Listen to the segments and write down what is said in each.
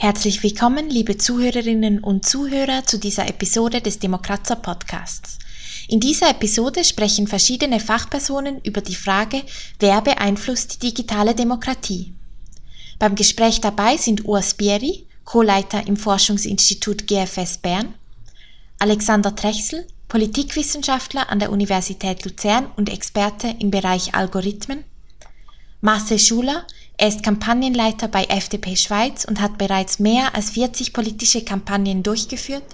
Herzlich willkommen, liebe Zuhörerinnen und Zuhörer, zu dieser Episode des Demokratzer Podcasts. In dieser Episode sprechen verschiedene Fachpersonen über die Frage, wer beeinflusst die digitale Demokratie. Beim Gespräch dabei sind Urs Bieri, Co-Leiter im Forschungsinstitut GFS Bern, Alexander Trechsel, Politikwissenschaftler an der Universität Luzern und Experte im Bereich Algorithmen, Marcel Schuler, er ist Kampagnenleiter bei FDP Schweiz und hat bereits mehr als 40 politische Kampagnen durchgeführt.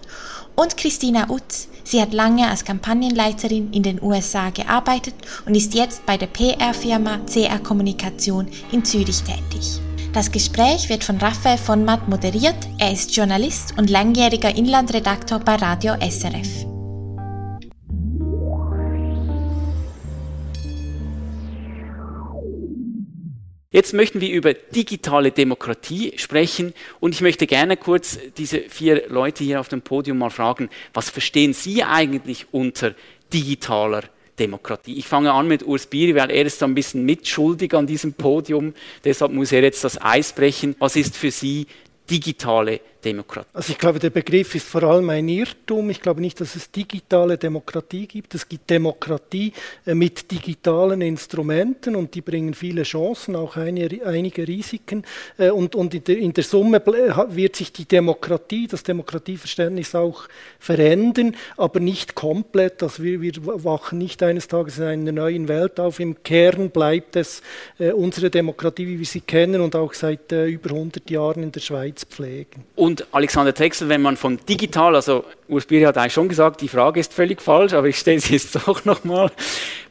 Und Christina Utz, sie hat lange als Kampagnenleiterin in den USA gearbeitet und ist jetzt bei der PR-Firma CR Kommunikation in Zürich tätig. Das Gespräch wird von Raphael von Matt moderiert. Er ist Journalist und langjähriger Inlandredaktor bei Radio SRF. Jetzt möchten wir über digitale Demokratie sprechen und ich möchte gerne kurz diese vier Leute hier auf dem Podium mal fragen, was verstehen Sie eigentlich unter digitaler Demokratie? Ich fange an mit Urs Bieri, weil er ist ein bisschen mitschuldig an diesem Podium, deshalb muss er jetzt das Eis brechen. Was ist für Sie digitale Demokratie? Also ich glaube, der Begriff ist vor allem ein Irrtum. Ich glaube nicht, dass es digitale Demokratie gibt. Es gibt Demokratie äh, mit digitalen Instrumenten und die bringen viele Chancen, auch einige Risiken. Äh, und, und in, der, in der Summe wird sich die Demokratie, das Demokratieverständnis auch verändern, aber nicht komplett. Also wir, wir wachen nicht eines Tages in einer neuen Welt auf. Im Kern bleibt es äh, unsere Demokratie, wie wir sie kennen und auch seit über 100 Jahren in der Schweiz pflegen. Und und Alexander Drechsel, wenn man von digital, also Urs Bieri hat eigentlich schon gesagt, die Frage ist völlig falsch, aber ich stelle sie jetzt auch nochmal.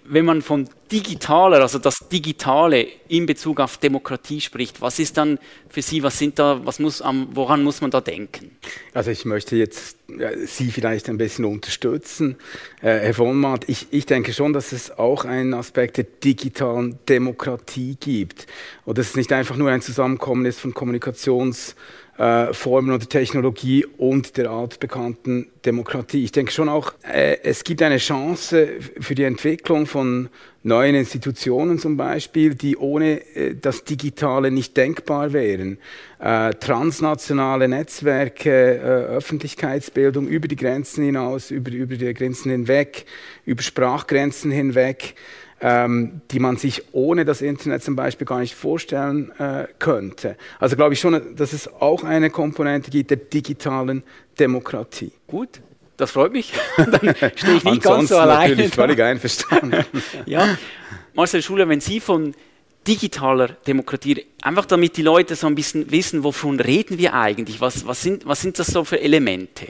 Wenn man von digitaler, also das Digitale in Bezug auf Demokratie spricht, was ist dann für Sie, was sind da, was muss, woran muss man da denken? Also ich möchte jetzt Sie vielleicht ein bisschen unterstützen, äh, Herr Vonmatt. Ich, ich denke schon, dass es auch einen Aspekt der digitalen Demokratie gibt und dass es nicht einfach nur ein Zusammenkommen ist von Kommunikations- äh, Formen oder Technologie und der altbekannten Demokratie. Ich denke schon auch, äh, es gibt eine Chance für die Entwicklung von neuen Institutionen zum Beispiel, die ohne äh, das Digitale nicht denkbar wären. Äh, transnationale Netzwerke, äh, Öffentlichkeitsbildung über die Grenzen hinaus, über, über die Grenzen hinweg, über Sprachgrenzen hinweg ähm, die man sich ohne das Internet zum Beispiel gar nicht vorstellen äh, könnte. Also glaube ich schon, dass es auch eine Komponente gibt der digitalen Demokratie. Gut, das freut mich. Dann stehe ich nicht ganz so alleine. natürlich völlig einverstanden. ja, Marcel Schuler, wenn Sie von digitaler Demokratie, einfach damit die Leute so ein bisschen wissen, wovon reden wir eigentlich, was, was, sind, was sind das so für Elemente?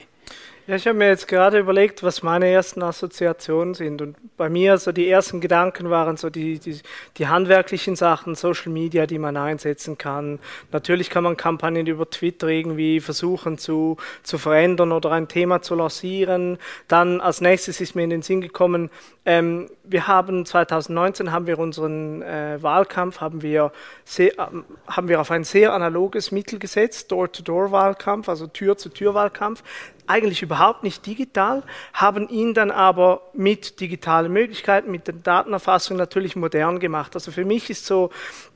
Ja, ich habe mir jetzt gerade überlegt, was meine ersten Assoziationen sind. Und bei mir so die ersten Gedanken waren so die, die, die handwerklichen Sachen, Social Media, die man einsetzen kann. Natürlich kann man Kampagnen über Twitter irgendwie versuchen zu, zu verändern oder ein Thema zu lancieren. Dann als nächstes ist mir in den Sinn gekommen, ähm, wir haben 2019 haben wir unseren äh, Wahlkampf haben wir sehr, äh, haben wir auf ein sehr analoges Mittel gesetzt, Door-to-Door-Wahlkampf, also Tür-zu-Tür-Wahlkampf eigentlich überhaupt nicht digital, haben ihn dann aber mit digitalen Möglichkeiten, mit der Datenerfassung natürlich modern gemacht. Also für mich ist so,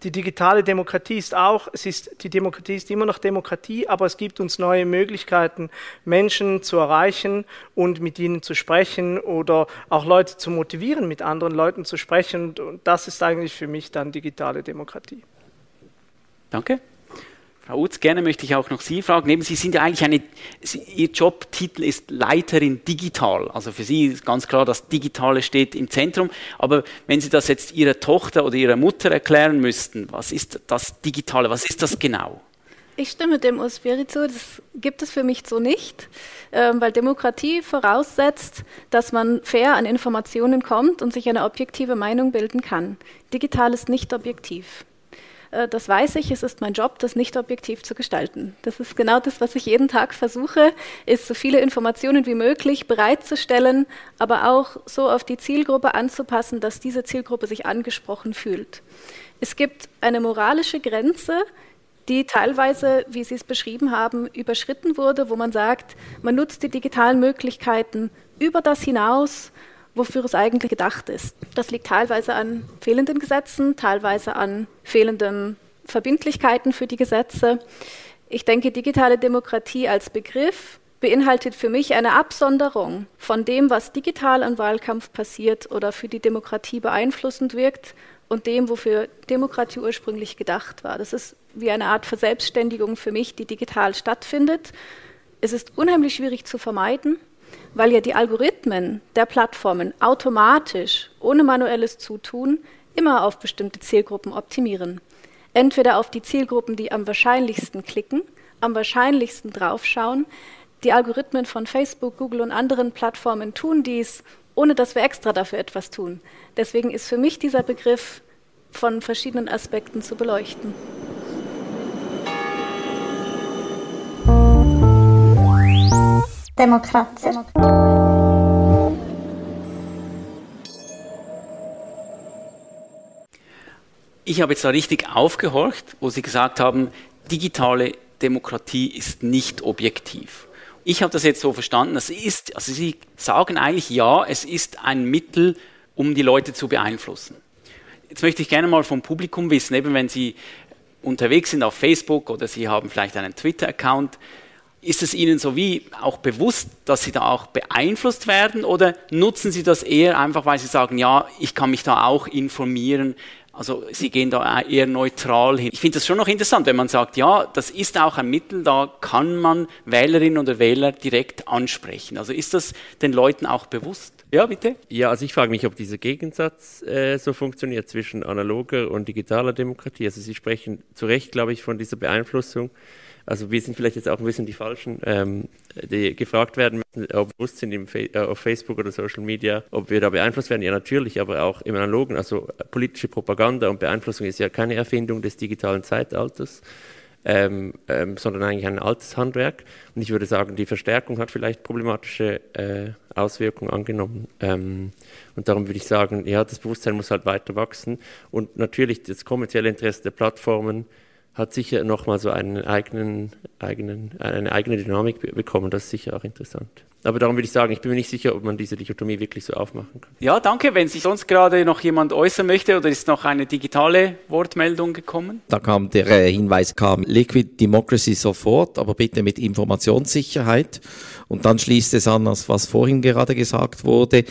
die digitale Demokratie ist auch, es ist, die Demokratie ist immer noch Demokratie, aber es gibt uns neue Möglichkeiten, Menschen zu erreichen und mit ihnen zu sprechen oder auch Leute zu motivieren, mit anderen Leuten zu sprechen. Und das ist eigentlich für mich dann digitale Demokratie. Danke. Frau Utz, gerne möchte ich auch noch Sie fragen. Neben Sie sind ja eigentlich eine, Ihr Jobtitel ist Leiterin Digital. Also für Sie ist ganz klar, das Digitale steht im Zentrum. Aber wenn Sie das jetzt Ihrer Tochter oder Ihrer Mutter erklären müssten, was ist das Digitale? Was ist das genau? Ich stimme dem Usbiri zu, das gibt es für mich so nicht, ähm, weil Demokratie voraussetzt, dass man fair an Informationen kommt und sich eine objektive Meinung bilden kann. Digital ist nicht objektiv. Äh, das weiß ich, es ist mein Job, das nicht objektiv zu gestalten. Das ist genau das, was ich jeden Tag versuche, ist so viele Informationen wie möglich bereitzustellen, aber auch so auf die Zielgruppe anzupassen, dass diese Zielgruppe sich angesprochen fühlt. Es gibt eine moralische Grenze, die teilweise, wie Sie es beschrieben haben, überschritten wurde, wo man sagt, man nutzt die digitalen Möglichkeiten über das hinaus, wofür es eigentlich gedacht ist. Das liegt teilweise an fehlenden Gesetzen, teilweise an fehlenden Verbindlichkeiten für die Gesetze. Ich denke, digitale Demokratie als Begriff beinhaltet für mich eine Absonderung von dem, was digital im Wahlkampf passiert oder für die Demokratie beeinflussend wirkt und dem, wofür Demokratie ursprünglich gedacht war. Das ist wie eine Art Verselbstständigung für mich, die digital stattfindet. Es ist unheimlich schwierig zu vermeiden, weil ja die Algorithmen der Plattformen automatisch, ohne manuelles Zutun, immer auf bestimmte Zielgruppen optimieren. Entweder auf die Zielgruppen, die am wahrscheinlichsten klicken, am wahrscheinlichsten draufschauen. Die Algorithmen von Facebook, Google und anderen Plattformen tun dies, ohne dass wir extra dafür etwas tun. Deswegen ist für mich dieser Begriff von verschiedenen Aspekten zu beleuchten. Demokratie. Ich habe jetzt da richtig aufgehorcht, wo Sie gesagt haben, digitale Demokratie ist nicht objektiv. Ich habe das jetzt so verstanden, das ist, also Sie sagen eigentlich ja, es ist ein Mittel, um die Leute zu beeinflussen. Jetzt möchte ich gerne mal vom Publikum wissen, eben wenn Sie unterwegs sind auf Facebook oder Sie haben vielleicht einen Twitter-Account, ist es Ihnen so wie auch bewusst, dass Sie da auch beeinflusst werden oder nutzen Sie das eher einfach, weil Sie sagen, ja, ich kann mich da auch informieren, also Sie gehen da eher neutral hin. Ich finde das schon noch interessant, wenn man sagt, ja, das ist auch ein Mittel, da kann man Wählerinnen oder Wähler direkt ansprechen. Also ist das den Leuten auch bewusst? Ja, bitte? Ja, also ich frage mich, ob dieser Gegensatz äh, so funktioniert zwischen analoger und digitaler Demokratie. Also Sie sprechen zu Recht, glaube ich, von dieser Beeinflussung also wir sind vielleicht jetzt auch ein bisschen die Falschen, ähm, die gefragt werden müssen, ob wir bewusst sind Fa äh, auf Facebook oder Social Media, ob wir da beeinflusst werden. Ja, natürlich, aber auch im Analogen. Also politische Propaganda und Beeinflussung ist ja keine Erfindung des digitalen Zeitalters. Ähm, ähm, sondern eigentlich ein altes Handwerk. Und ich würde sagen, die Verstärkung hat vielleicht problematische äh, Auswirkungen angenommen. Ähm, und darum würde ich sagen, ja, das Bewusstsein muss halt weiter wachsen. Und natürlich das kommerzielle Interesse der Plattformen hat sicher nochmal so einen eigenen, eigenen, eine eigene Dynamik bekommen. Das ist sicher auch interessant. Aber darum würde ich sagen, ich bin mir nicht sicher, ob man diese Dichotomie wirklich so aufmachen kann. Ja, danke. Wenn sich sonst gerade noch jemand äußern möchte oder ist noch eine digitale Wortmeldung gekommen? Da kam der äh, Hinweis, kam Liquid Democracy sofort, aber bitte mit Informationssicherheit. Und dann schließt es an, was vorhin gerade gesagt wurde,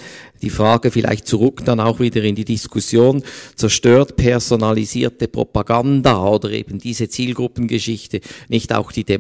die Frage vielleicht zurück dann auch wieder in die Diskussion, zerstört personalisierte Propaganda oder eben diese Zielgruppengeschichte nicht auch die Demokratie?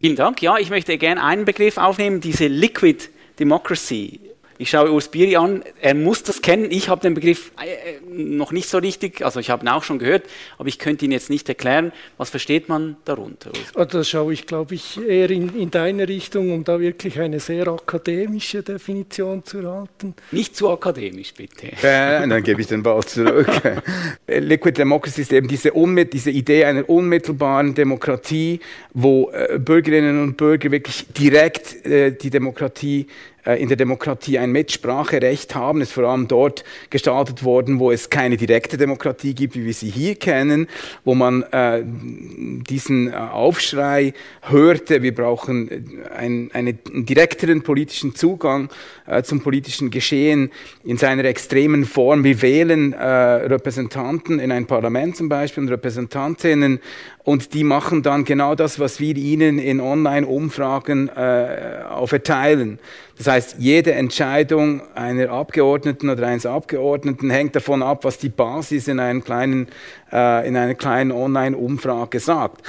Vielen Dank. Ja, ich möchte gerne einen Begriff aufnehmen, diese Liquid Democracy. Ich schaue Urs Biri an, er muss das kennen. Ich habe den Begriff äh, noch nicht so richtig, also ich habe ihn auch schon gehört, aber ich könnte ihn jetzt nicht erklären. Was versteht man darunter? Oh, das schaue ich, glaube ich, eher in, in deine Richtung, um da wirklich eine sehr akademische Definition zu erhalten. Nicht zu akademisch, bitte. Äh, dann gebe ich den Ball zurück. Liquid Democracy ist eben diese, diese Idee einer unmittelbaren Demokratie, wo äh, Bürgerinnen und Bürger wirklich direkt äh, die Demokratie äh, in der Demokratie ein Mitspracherecht haben, ist vor allem dort gestaltet worden, wo es keine direkte Demokratie gibt, wie wir sie hier kennen, wo man äh, diesen äh, Aufschrei hörte, wir brauchen äh, ein, einen direkteren politischen Zugang äh, zum politischen Geschehen in seiner extremen Form. Wir wählen äh, Repräsentanten in ein Parlament zum Beispiel und Repräsentantinnen und die machen dann genau das, was wir ihnen in Online-Umfragen äh, verteilen. Das heißt, jede Entscheidung einer Abgeordneten oder eines Abgeordneten hängt davon ab, was die Basis in, einem kleinen, äh, in einer kleinen Online-Umfrage sagt.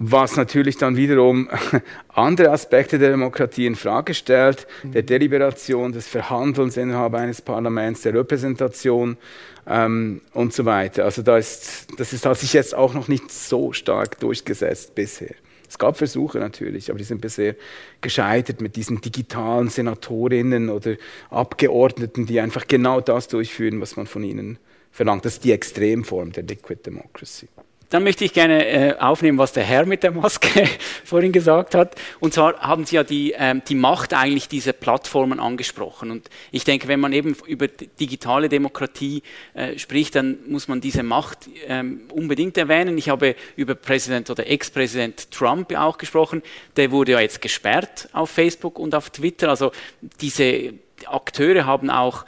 Was natürlich dann wiederum andere Aspekte der Demokratie in Frage stellt, der Deliberation, des Verhandelns innerhalb eines Parlaments, der Repräsentation ähm, und so weiter. Also da ist, das ist, hat sich jetzt auch noch nicht so stark durchgesetzt bisher. Es gab Versuche natürlich, aber die sind bisher gescheitert mit diesen digitalen Senatorinnen oder Abgeordneten, die einfach genau das durchführen, was man von ihnen verlangt. Das ist die Extremform der Liquid Democracy. Dann möchte ich gerne äh, aufnehmen, was der Herr mit der Maske vorhin gesagt hat. Und zwar haben Sie ja die, ähm, die Macht eigentlich dieser Plattformen angesprochen. Und ich denke, wenn man eben über digitale Demokratie äh, spricht, dann muss man diese Macht ähm, unbedingt erwähnen. Ich habe über Präsident oder Ex-Präsident Trump auch gesprochen. Der wurde ja jetzt gesperrt auf Facebook und auf Twitter. Also diese Akteure haben auch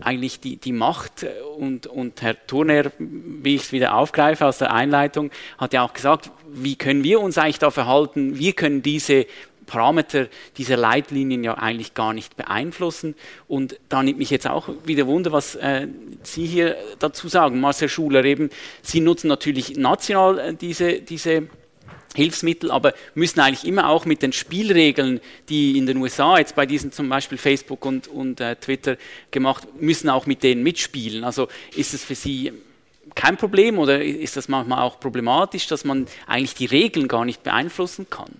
eigentlich die, die Macht und, und Herr Turner, wie ich es wieder aufgreife aus der Einleitung, hat ja auch gesagt, wie können wir uns eigentlich da verhalten? Wir können diese Parameter dieser Leitlinien ja eigentlich gar nicht beeinflussen. Und da nimmt mich jetzt auch wieder Wunder, was äh, Sie hier dazu sagen, Marcel Schuler eben. Sie nutzen natürlich national äh, diese, diese Hilfsmittel, aber müssen eigentlich immer auch mit den Spielregeln, die in den USA jetzt bei diesen zum Beispiel Facebook und, und äh, Twitter gemacht, müssen auch mit denen mitspielen. Also ist es für Sie kein Problem oder ist das manchmal auch problematisch, dass man eigentlich die Regeln gar nicht beeinflussen kann?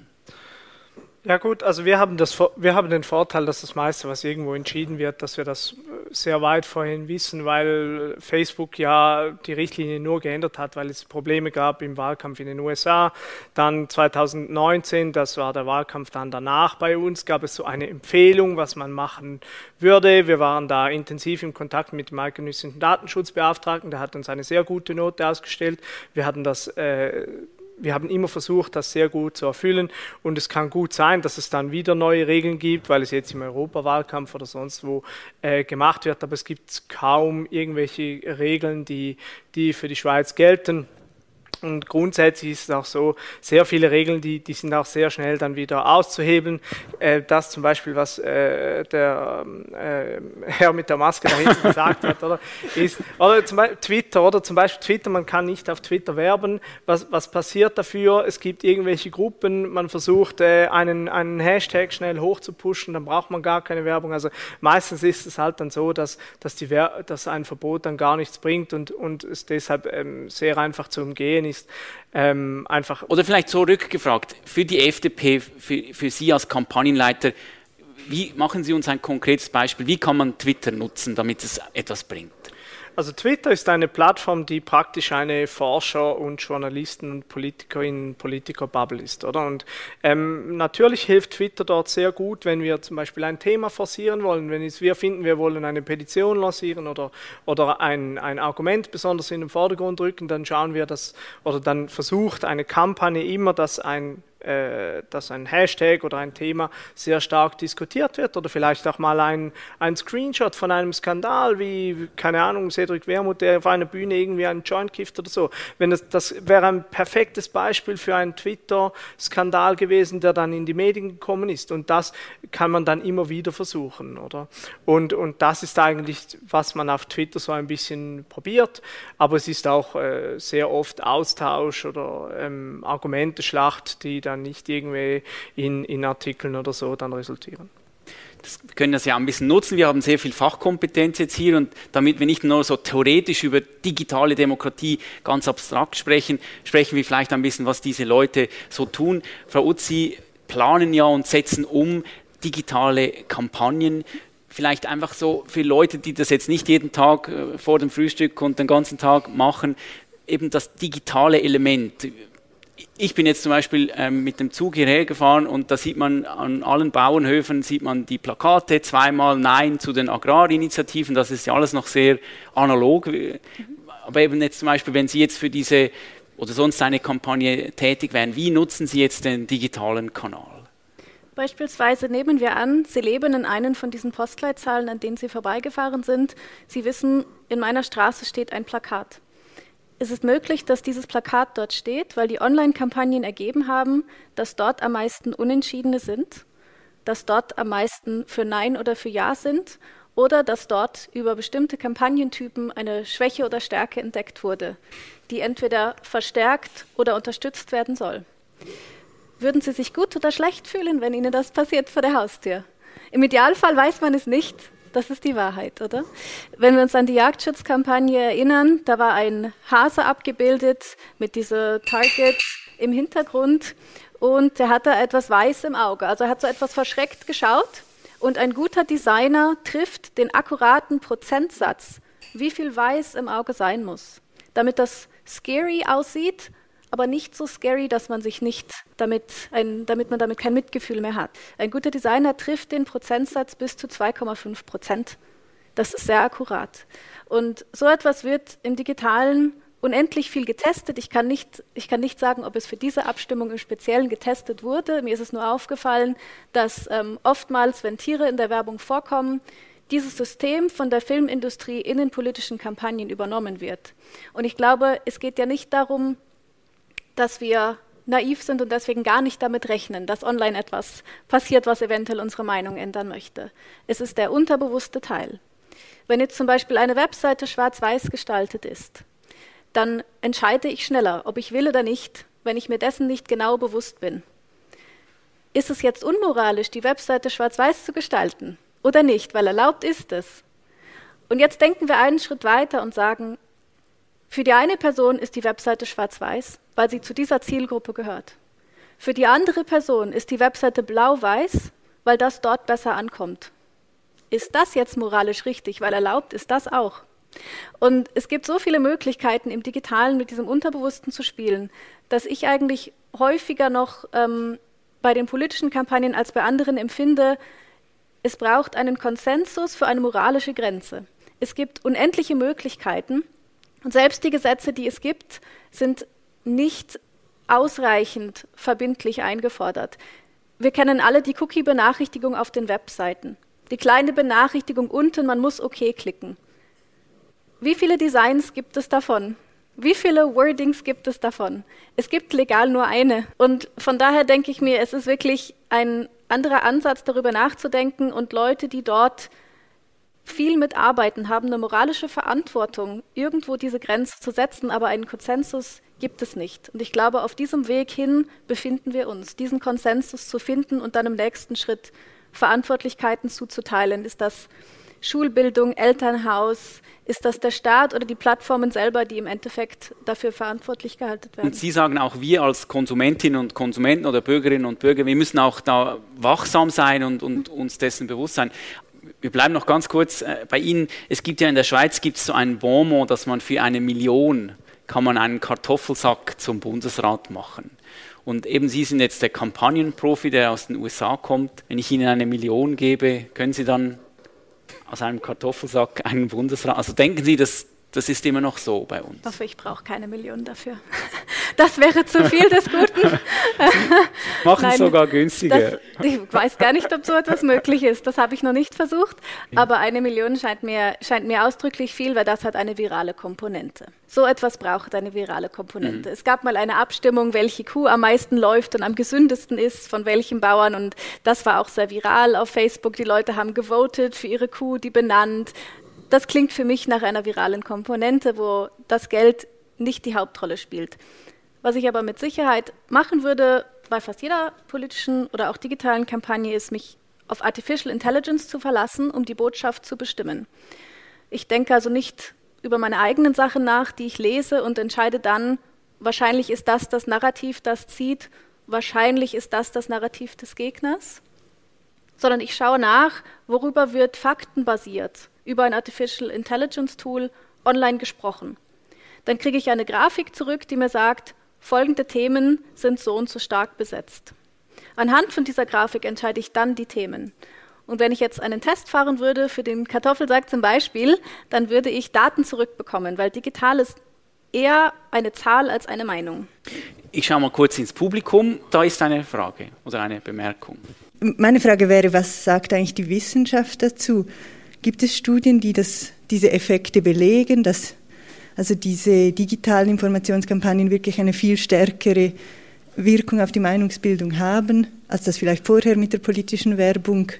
Ja gut, also wir haben, das, wir haben den Vorteil, dass das meiste, was irgendwo entschieden wird, dass wir das äh, sehr weit vorhin wissen, weil Facebook ja die Richtlinie nur geändert hat, weil es Probleme gab im Wahlkampf in den USA. Dann 2019, das war der Wahlkampf dann danach bei uns, gab es so eine Empfehlung, was man machen würde. Wir waren da intensiv im Kontakt mit dem eidgenössischen Datenschutzbeauftragten, der hat uns eine sehr gute Note ausgestellt. Wir hatten das äh, wir haben immer versucht, das sehr gut zu erfüllen. Und es kann gut sein, dass es dann wieder neue Regeln gibt, weil es jetzt im Europawahlkampf oder sonst wo äh, gemacht wird. Aber es gibt kaum irgendwelche Regeln, die, die für die Schweiz gelten. Und grundsätzlich ist es auch so, sehr viele Regeln, die, die sind auch sehr schnell dann wieder auszuhebeln. Äh, das zum Beispiel, was äh, der äh, Herr mit der Maske da hinten gesagt hat, oder, ist, oder zum Beispiel Twitter, oder zum Beispiel Twitter, man kann nicht auf Twitter werben. Was, was passiert dafür? Es gibt irgendwelche Gruppen, man versucht äh, einen, einen Hashtag schnell hochzupushen, dann braucht man gar keine Werbung. Also meistens ist es halt dann so, dass, dass, die, dass ein Verbot dann gar nichts bringt und, und es deshalb ähm, sehr einfach zu umgehen ist ist. Ähm, einfach Oder vielleicht so rückgefragt, für die FDP, für, für Sie als Kampagnenleiter, wie machen Sie uns ein konkretes Beispiel? Wie kann man Twitter nutzen, damit es etwas bringt? Also Twitter ist eine Plattform, die praktisch eine Forscher- und Journalisten- und Politikerinnen, Politiker-Bubble ist, oder? Und ähm, natürlich hilft Twitter dort sehr gut, wenn wir zum Beispiel ein Thema forcieren wollen, wenn wir finden, wir wollen eine Petition lancieren oder, oder ein, ein Argument besonders in den Vordergrund rücken, dann schauen wir das, oder dann versucht eine Kampagne immer, dass ein dass ein Hashtag oder ein Thema sehr stark diskutiert wird oder vielleicht auch mal ein, ein Screenshot von einem Skandal, wie, keine Ahnung, Cedric Wermuth, der auf einer Bühne irgendwie einen Joint kifft oder so. Wenn das, das wäre ein perfektes Beispiel für einen Twitter-Skandal gewesen, der dann in die Medien gekommen ist. Und das kann man dann immer wieder versuchen, oder? Und, und das ist eigentlich, was man auf Twitter so ein bisschen probiert. Aber es ist auch äh, sehr oft Austausch oder ähm, Argumenteschlacht, die dann nicht irgendwie in, in Artikeln oder so dann resultieren. Das, wir können das ja ein bisschen nutzen. Wir haben sehr viel Fachkompetenz jetzt hier und damit wir nicht nur so theoretisch über digitale Demokratie ganz abstrakt sprechen, sprechen wir vielleicht ein bisschen, was diese Leute so tun. Frau Utz, Sie planen ja und setzen um digitale Kampagnen vielleicht einfach so für Leute, die das jetzt nicht jeden Tag äh, vor dem Frühstück und den ganzen Tag machen, eben das digitale Element ich bin jetzt zum Beispiel ähm, mit dem Zug hierher gefahren und da sieht man an allen Bauernhöfen sieht man die Plakate, zweimal Nein zu den Agrarinitiativen, das ist ja alles noch sehr analog. Aber eben jetzt zum Beispiel, wenn Sie jetzt für diese oder sonst eine Kampagne tätig wären, wie nutzen Sie jetzt den digitalen Kanal? Beispielsweise nehmen wir an, Sie leben in einem von diesen Postleitzahlen, an denen Sie vorbeigefahren sind. Sie wissen, in meiner Straße steht ein Plakat. Es ist möglich, dass dieses Plakat dort steht, weil die Online-Kampagnen ergeben haben, dass dort am meisten Unentschiedene sind, dass dort am meisten für Nein oder für Ja sind oder dass dort über bestimmte Kampagnentypen eine Schwäche oder Stärke entdeckt wurde, die entweder verstärkt oder unterstützt werden soll. Würden Sie sich gut oder schlecht fühlen, wenn Ihnen das passiert vor der Haustür? Im Idealfall weiß man es nicht, das ist die Wahrheit, oder? Wenn wir uns an die Jagdschutzkampagne erinnern, da war ein Hase abgebildet mit dieser Target im Hintergrund und der hatte etwas weiß im Auge. Also er hat so etwas verschreckt geschaut und ein guter Designer trifft den akkuraten Prozentsatz, wie viel weiß im Auge sein muss, damit das scary aussieht, aber nicht so scary, dass man sich nicht damit, ein, damit man damit kein Mitgefühl mehr hat. Ein guter Designer trifft den Prozentsatz bis zu 2,5 Prozent. Das ist sehr akkurat. Und so etwas wird im Digitalen unendlich viel getestet. Ich kann, nicht, ich kann nicht sagen, ob es für diese Abstimmung im Speziellen getestet wurde. Mir ist es nur aufgefallen, dass ähm, oftmals, wenn Tiere in der Werbung vorkommen, dieses System von der Filmindustrie in den politischen Kampagnen übernommen wird. Und ich glaube, es geht ja nicht darum, dass wir naiv sind und deswegen gar nicht damit rechnen, dass online etwas passiert, was eventuell unsere Meinung ändern möchte. Es ist der unterbewusste Teil. Wenn jetzt zum Beispiel eine Webseite schwarz-weiß gestaltet ist, dann entscheide ich schneller, ob ich will oder nicht, wenn ich mir dessen nicht genau bewusst bin. Ist es jetzt unmoralisch, die Webseite schwarz-weiß zu gestalten oder nicht, weil erlaubt ist es? Und jetzt denken wir einen Schritt weiter und sagen, für die eine Person ist die Webseite schwarz-weiß, weil sie zu dieser Zielgruppe gehört. Für die andere Person ist die Webseite blau-weiß, weil das dort besser ankommt. Ist das jetzt moralisch richtig, weil erlaubt ist das auch? Und es gibt so viele Möglichkeiten im Digitalen mit diesem Unterbewussten zu spielen, dass ich eigentlich häufiger noch ähm, bei den politischen Kampagnen als bei anderen empfinde, es braucht einen Konsensus für eine moralische Grenze. Es gibt unendliche Möglichkeiten und selbst die Gesetze, die es gibt, sind nicht ausreichend verbindlich eingefordert. Wir kennen alle die Cookie-Benachrichtigung auf den Webseiten. Die kleine Benachrichtigung unten, man muss OK klicken. Wie viele Designs gibt es davon? Wie viele Wordings gibt es davon? Es gibt legal nur eine. Und von daher denke ich mir, es ist wirklich ein anderer Ansatz, darüber nachzudenken und Leute, die dort viel mitarbeiten, haben eine moralische Verantwortung, irgendwo diese Grenze zu setzen, aber einen Konsensus gibt es nicht. Und ich glaube, auf diesem Weg hin befinden wir uns, diesen Konsensus zu finden und dann im nächsten Schritt Verantwortlichkeiten zuzuteilen. Ist das Schulbildung, Elternhaus, ist das der Staat oder die Plattformen selber, die im Endeffekt dafür verantwortlich gehalten werden? Und Sie sagen auch, wir als Konsumentinnen und Konsumenten oder Bürgerinnen und Bürger, wir müssen auch da wachsam sein und, und uns dessen bewusst sein. Wir bleiben noch ganz kurz äh, bei Ihnen. Es gibt ja in der Schweiz gibt es so ein Bonmot, dass man für eine Million kann man einen Kartoffelsack zum Bundesrat machen. Und eben Sie sind jetzt der Kampagnenprofi, der aus den USA kommt. Wenn ich Ihnen eine Million gebe, können Sie dann aus einem Kartoffelsack einen Bundesrat. Also denken Sie, dass das ist immer noch so bei uns. Ich hoffe, ich brauche keine Million dafür. Das wäre zu viel des Guten. Machen es sogar günstiger. Das, ich weiß gar nicht, ob so etwas möglich ist. Das habe ich noch nicht versucht. Aber eine Million scheint mir, scheint mir ausdrücklich viel, weil das hat eine virale Komponente. So etwas braucht eine virale Komponente. Mhm. Es gab mal eine Abstimmung, welche Kuh am meisten läuft und am gesündesten ist, von welchen Bauern. Und das war auch sehr viral auf Facebook. Die Leute haben gewotet für ihre Kuh, die benannt das klingt für mich nach einer viralen Komponente, wo das Geld nicht die Hauptrolle spielt. Was ich aber mit Sicherheit machen würde, bei fast jeder politischen oder auch digitalen Kampagne, ist, mich auf Artificial Intelligence zu verlassen, um die Botschaft zu bestimmen. Ich denke also nicht über meine eigenen Sachen nach, die ich lese und entscheide dann, wahrscheinlich ist das das Narrativ, das zieht, wahrscheinlich ist das das Narrativ des Gegners, sondern ich schaue nach, worüber wird faktenbasiert über ein Artificial Intelligence Tool online gesprochen. Dann kriege ich eine Grafik zurück, die mir sagt, folgende Themen sind so und so stark besetzt. Anhand von dieser Grafik entscheide ich dann die Themen. Und wenn ich jetzt einen Test fahren würde für den Kartoffelsack zum Beispiel, dann würde ich Daten zurückbekommen, weil digital ist eher eine Zahl als eine Meinung. Ich schaue mal kurz ins Publikum. Da ist eine Frage oder eine Bemerkung. Meine Frage wäre, was sagt eigentlich die Wissenschaft dazu? Gibt es Studien, die das, diese Effekte belegen, dass also diese digitalen Informationskampagnen wirklich eine viel stärkere Wirkung auf die Meinungsbildung haben, als das vielleicht vorher mit der politischen Werbung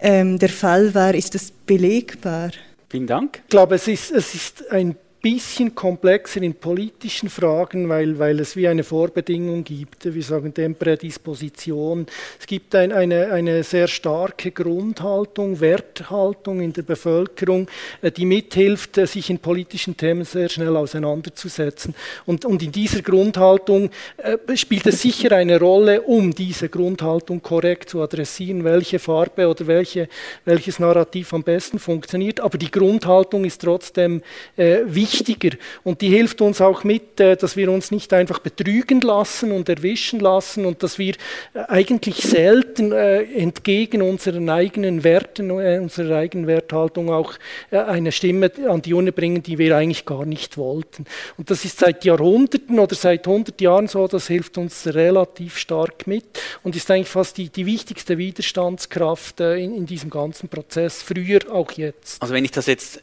ähm, der Fall war? Ist das belegbar? Vielen Dank. Ich glaube, es ist, es ist ein bisschen komplexer in politischen Fragen, weil, weil es wie eine Vorbedingung gibt. Wir sagen dem Prädisposition. Es gibt ein, eine, eine sehr starke Grundhaltung, Werthaltung in der Bevölkerung, äh, die mithilft, äh, sich in politischen Themen sehr schnell auseinanderzusetzen. Und, und in dieser Grundhaltung äh, spielt es sicher eine Rolle, um diese Grundhaltung korrekt zu adressieren, welche Farbe oder welche, welches Narrativ am besten funktioniert. Aber die Grundhaltung ist trotzdem äh, wichtig wichtiger und die hilft uns auch mit, äh, dass wir uns nicht einfach betrügen lassen und erwischen lassen und dass wir äh, eigentlich selten äh, entgegen unseren eigenen Werten, unserer eigenen Werthaltung auch eine Stimme an die Urne bringen, die wir eigentlich gar nicht wollten. Und das ist seit Jahrhunderten oder seit 100 Jahren so, das hilft uns relativ stark mit und ist eigentlich fast die, die wichtigste Widerstandskraft in, in diesem ganzen Prozess, früher auch jetzt. Also wenn ich das jetzt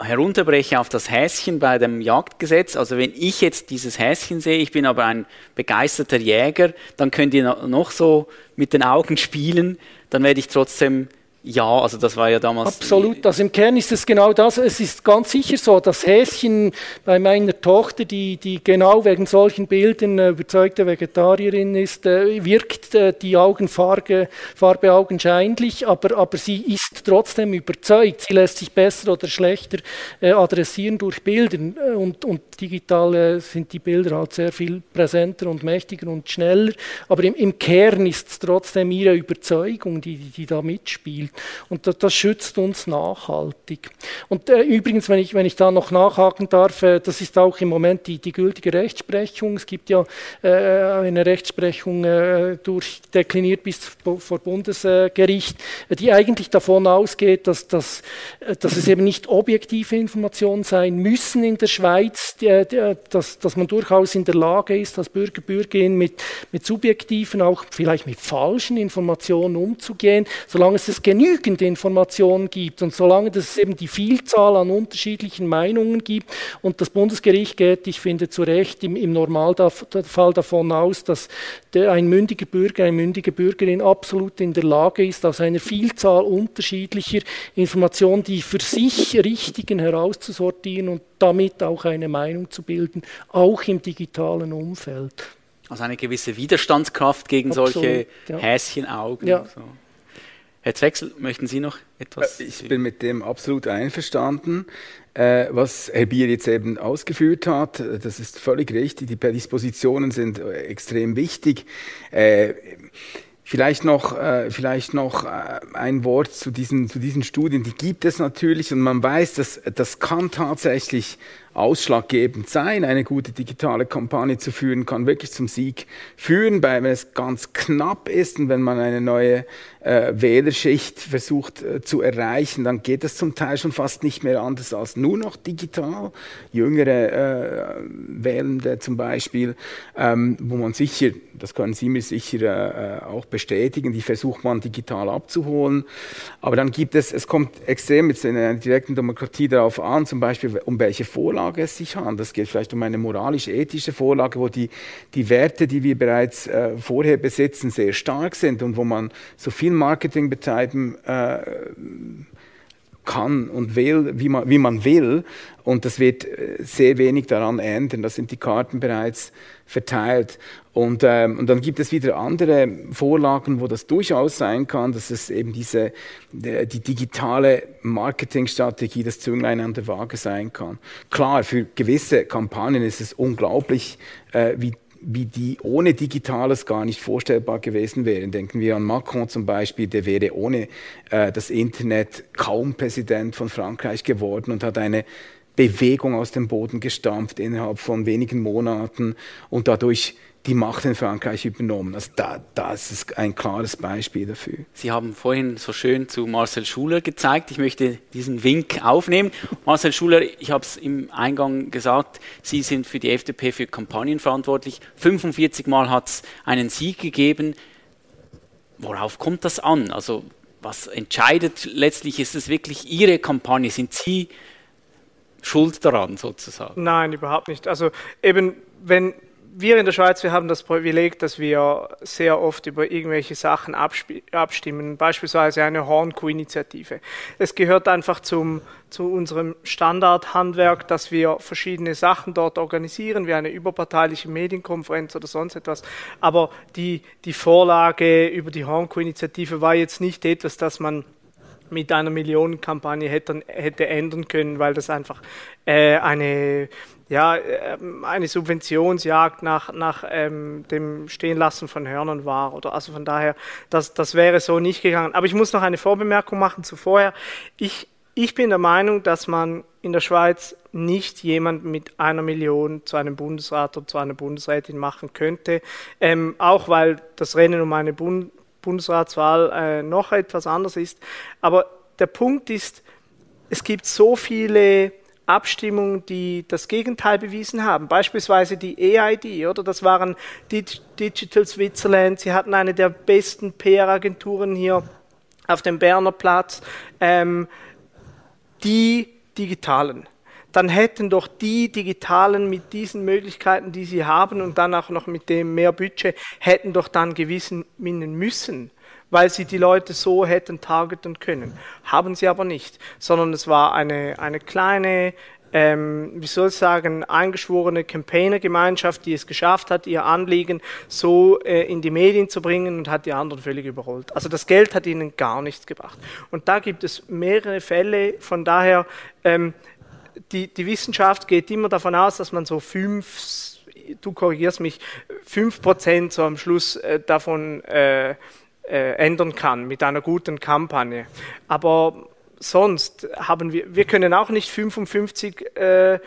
herunterbreche auf das Häschen bei dem Jagdgesetz, also wenn ich jetzt dieses Häschen sehe, ich bin aber ein begeisterter Jäger, dann könnt ihr noch so mit den Augen spielen, dann werde ich trotzdem ja, also das war ja damals. Absolut, also im Kern ist es genau das. Es ist ganz sicher so, das Häschen bei meiner Tochter, die, die genau wegen solchen Bildern äh, überzeugte Vegetarierin ist, äh, wirkt äh, die Augenfarbe Farbe augenscheinlich, aber, aber sie ist trotzdem überzeugt. Sie lässt sich besser oder schlechter adressieren durch Bilder. Äh, und, und digital sind die Bilder halt sehr viel präsenter und mächtiger und schneller. Aber im, im Kern ist es trotzdem ihre Überzeugung, die, die da mitspielt. Und das, das schützt uns nachhaltig. Und äh, übrigens, wenn ich, wenn ich da noch nachhaken darf, äh, das ist auch im Moment die, die gültige Rechtsprechung. Es gibt ja äh, eine Rechtsprechung äh, durchdekliniert bis vor Bundesgericht, die eigentlich davon ausgeht, dass, dass, äh, dass es eben nicht objektive Informationen sein müssen in der Schweiz, die, die, dass, dass man durchaus in der Lage ist, als Bürger, Bürgerin mit, mit subjektiven, auch vielleicht mit falschen Informationen umzugehen, solange es es genügend Informationen gibt und solange es eben die Vielzahl an unterschiedlichen Meinungen gibt und das Bundesgericht geht, ich finde zu Recht, im, im Normalfall davon aus, dass der, ein mündiger Bürger, eine mündige Bürgerin absolut in der Lage ist, aus einer Vielzahl unterschiedlicher Informationen die für sich richtigen herauszusortieren und damit auch eine Meinung zu bilden, auch im digitalen Umfeld. Also eine gewisse Widerstandskraft gegen Absolut, solche ja. Häschenaugen. Ja. So. Herr Zwechsel, möchten Sie noch etwas? Äh, ich bin mit dem absolut einverstanden. Äh, was Herr Bier jetzt eben ausgeführt hat, äh, das ist völlig richtig. Die Prädispositionen sind extrem wichtig. Vielleicht noch, vielleicht noch ein Wort zu diesen, zu diesen Studien. Die gibt es natürlich und man weiß, dass das kann tatsächlich ausschlaggebend sein. Eine gute digitale Kampagne zu führen kann wirklich zum Sieg führen, weil wenn es ganz knapp ist und wenn man eine neue äh, Wählerschicht versucht äh, zu erreichen, dann geht es zum Teil schon fast nicht mehr anders als nur noch digital. Jüngere äh, Wählende zum Beispiel, ähm, wo man sicher, das können Sie mir sicher äh, auch bestätigen, die versucht man digital abzuholen. Aber dann gibt es, es kommt extrem jetzt in einer direkten Demokratie darauf an, zum Beispiel um welche Vorlage es sich handelt. Es geht vielleicht um eine moralisch-ethische Vorlage, wo die, die Werte, die wir bereits äh, vorher besitzen, sehr stark sind und wo man so viel Marketing betreiben äh, kann und will, wie man, wie man will. Und das wird äh, sehr wenig daran ändern. Da sind die Karten bereits verteilt. Und, ähm, und dann gibt es wieder andere Vorlagen, wo das durchaus sein kann, dass es eben diese, die, die digitale Marketingstrategie, das Zünglein an der Waage sein kann. Klar, für gewisse Kampagnen ist es unglaublich, äh, wie wie die ohne Digitales gar nicht vorstellbar gewesen wären. Denken wir an Macron zum Beispiel, der wäre ohne äh, das Internet kaum Präsident von Frankreich geworden und hat eine Bewegung aus dem Boden gestampft innerhalb von wenigen Monaten und dadurch die Macht in Frankreich übernommen. Also da, das ist ein klares Beispiel dafür. Sie haben vorhin so schön zu Marcel Schuler gezeigt. Ich möchte diesen Wink aufnehmen. Marcel Schuler, ich habe es im Eingang gesagt, Sie sind für die FDP für Kampagnen verantwortlich. 45 Mal hat es einen Sieg gegeben. Worauf kommt das an? Also was entscheidet letztlich? Ist es wirklich Ihre Kampagne? Sind Sie schuld daran sozusagen? Nein, überhaupt nicht. Also eben, wenn wir in der Schweiz, wir haben das Privileg, dass wir sehr oft über irgendwelche Sachen abstimmen, beispielsweise eine Hornkuh-Initiative. Es gehört einfach zum, zu unserem Standardhandwerk, dass wir verschiedene Sachen dort organisieren, wie eine überparteiliche Medienkonferenz oder sonst etwas. Aber die, die Vorlage über die Hornkuh-Initiative war jetzt nicht etwas, das man mit einer Millionenkampagne hätte, hätte ändern können, weil das einfach äh, eine ja, ähm, eine Subventionsjagd nach, nach ähm, dem Stehenlassen von Hörnern war. Oder also von daher, das, das wäre so nicht gegangen. Aber ich muss noch eine Vorbemerkung machen zu vorher. Ich, Ich bin der Meinung, dass man in der Schweiz nicht jemanden mit einer Million zu einem Bundesrat oder zu einer Bundesrätin machen könnte, ähm, auch weil das Rennen um eine Bund Bundesratswahl äh, noch etwas anders ist. Aber der Punkt ist, es gibt so viele Abstimmungen, die das Gegenteil bewiesen haben. Beispielsweise die EID, oder? Das waren Digital Switzerland. Sie hatten eine der besten PR-Agenturen hier auf dem Berner Platz. Ähm, die Digitalen. Dann hätten doch die Digitalen mit diesen Möglichkeiten, die sie haben und dann auch noch mit dem mehr Budget, hätten doch dann gewissen müssen weil sie die Leute so hätten targeten können. Haben sie aber nicht, sondern es war eine, eine kleine, ähm, wie soll ich sagen, eingeschworene Campaigner-Gemeinschaft, die es geschafft hat, ihr Anliegen so äh, in die Medien zu bringen und hat die anderen völlig überrollt. Also das Geld hat ihnen gar nichts gebracht. Und da gibt es mehrere Fälle, von daher, ähm, die, die Wissenschaft geht immer davon aus, dass man so fünf, du korrigierst mich, fünf Prozent so am Schluss äh, davon äh, äh, ändern kann mit einer guten Kampagne. Aber sonst haben wir, wir können auch nicht 55 äh, äh,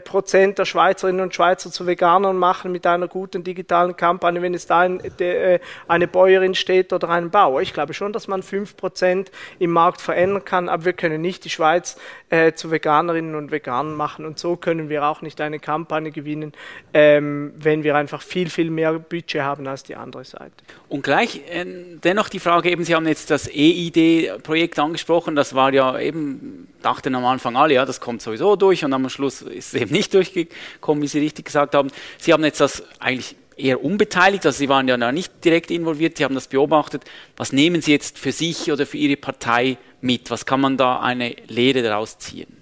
Prozent der Schweizerinnen und Schweizer zu Veganern machen mit einer guten digitalen Kampagne, wenn es da ein, de, äh, eine Bäuerin steht oder ein Bauer. Ich glaube schon, dass man 5 Prozent im Markt verändern kann, aber wir können nicht die Schweiz äh, zu Veganerinnen und Veganern machen und so können wir auch nicht eine Kampagne gewinnen, ähm, wenn wir einfach viel, viel mehr Budget haben als die andere Seite. Und gleich äh, dennoch die Frage, eben Sie haben jetzt das EID-Projekt angesprochen, das war ja eben, dachten am Anfang alle, ja, das kommt sowieso durch und am Schluss ist es eben nicht durchgekommen, wie Sie richtig gesagt haben. Sie haben jetzt das eigentlich eher unbeteiligt, also Sie waren ja nicht direkt involviert, Sie haben das beobachtet. Was nehmen Sie jetzt für sich oder für Ihre Partei mit? Was kann man da eine Lehre daraus ziehen?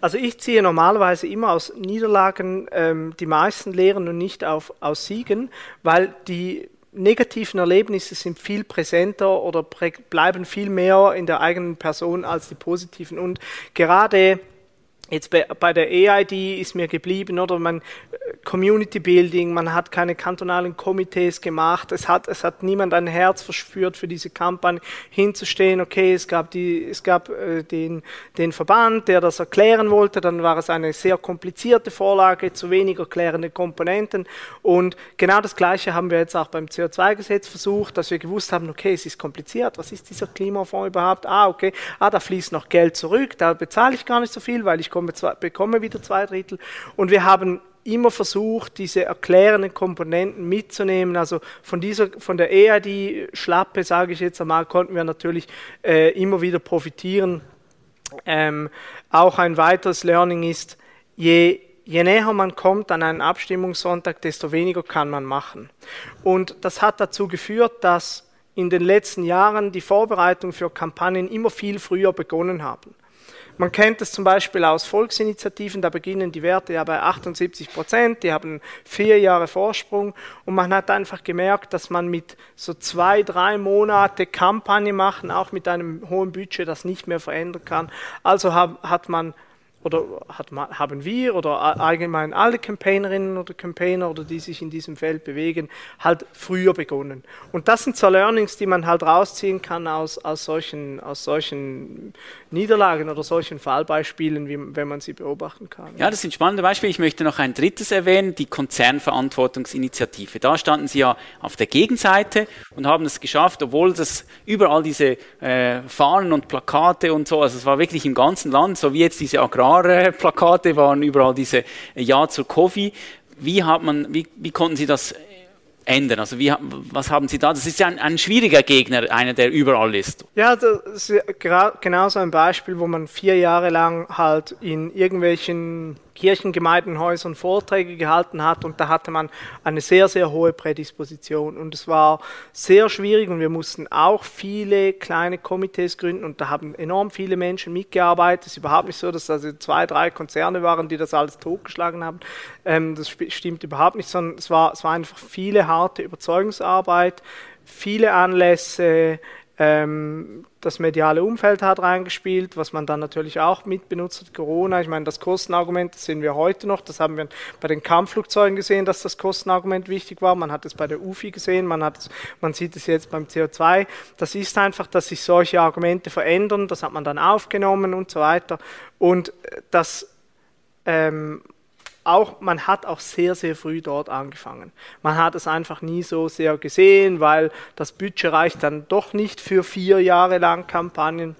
Also ich ziehe normalerweise immer aus Niederlagen ähm, die meisten Lehren und nicht auf, aus Siegen, weil die negativen Erlebnisse sind viel präsenter oder bleiben viel mehr in der eigenen Person als die positiven. Und gerade Jetzt bei, bei, der EID ist mir geblieben, oder? Man Community Building, man hat keine kantonalen Komitees gemacht, es hat, es hat niemand ein Herz verspürt für diese Kampagne hinzustehen, okay, es gab, die, es gab äh, den, den Verband, der das erklären wollte, dann war es eine sehr komplizierte Vorlage, zu wenig erklärende Komponenten. Und genau das Gleiche haben wir jetzt auch beim CO2-Gesetz versucht, dass wir gewusst haben, okay, es ist kompliziert, was ist dieser Klimafonds überhaupt? Ah, okay, ah, da fließt noch Geld zurück, da bezahle ich gar nicht so viel, weil ich bekomme wieder zwei Drittel. Und wir haben immer versucht, diese erklärenden Komponenten mitzunehmen. Also von dieser, von der EID-Schlappe, sage ich jetzt einmal, konnten wir natürlich äh, immer wieder profitieren. Ähm, auch ein weiteres Learning ist, je, je näher man kommt an einen Abstimmungssonntag, desto weniger kann man machen. Und das hat dazu geführt, dass in den letzten Jahren die Vorbereitung für Kampagnen immer viel früher begonnen haben. Man kennt es zum Beispiel aus Volksinitiativen, da beginnen die Werte ja bei 78 Prozent, die haben vier Jahre Vorsprung und man hat einfach gemerkt, dass man mit so zwei, drei Monate Kampagne machen, auch mit einem hohen Budget, das nicht mehr verändern kann. Also hat man oder hat, haben wir oder allgemein alle Campaignerinnen oder Campaigner oder die sich in diesem Feld bewegen, halt früher begonnen. Und das sind so Learnings, die man halt rausziehen kann aus, aus, solchen, aus solchen Niederlagen oder solchen Fallbeispielen, wie, wenn man sie beobachten kann. Ja, das sind spannende Beispiele. Ich möchte noch ein drittes erwähnen, die Konzernverantwortungsinitiative. Da standen Sie ja auf der Gegenseite und haben es geschafft, obwohl das überall diese äh, Fahnen und Plakate und so, also es war wirklich im ganzen Land, so wie jetzt diese Agrar Plakate waren überall diese Ja zur Coffee. Wie, wie, wie konnten Sie das ändern? Also wie, was haben Sie da? Das ist ja ein, ein schwieriger Gegner, einer, der überall ist. Ja, das ist genau so ein Beispiel, wo man vier Jahre lang halt in irgendwelchen Kirchengemeindenhäusern Vorträge gehalten hat und da hatte man eine sehr, sehr hohe Prädisposition und es war sehr schwierig und wir mussten auch viele kleine Komitees gründen und da haben enorm viele Menschen mitgearbeitet. Es ist überhaupt nicht so, dass das also zwei, drei Konzerne waren, die das alles totgeschlagen haben. Ähm, das stimmt überhaupt nicht, sondern es war, es war einfach viele harte Überzeugungsarbeit, viele Anlässe, Ähm, das mediale Umfeld hat reingespielt, was man dann natürlich auch mitbenutzt hat, Corona. Ich meine, das Kostenargument das sehen wir heute noch. Das haben wir bei den Kampfflugzeugen gesehen, dass das Kostenargument wichtig war. Man hat es bei der UFI gesehen, man, hat es, man sieht es jetzt beim CO2. Das ist einfach, dass sich solche Argumente verändern. Das hat man dann aufgenommen und so weiter. Und das ähm, auch, man hat auch sehr, sehr früh dort angefangen. Man hat es einfach nie so sehr gesehen, weil das Budget reicht dann doch nicht für vier Jahre lang Kampagnen.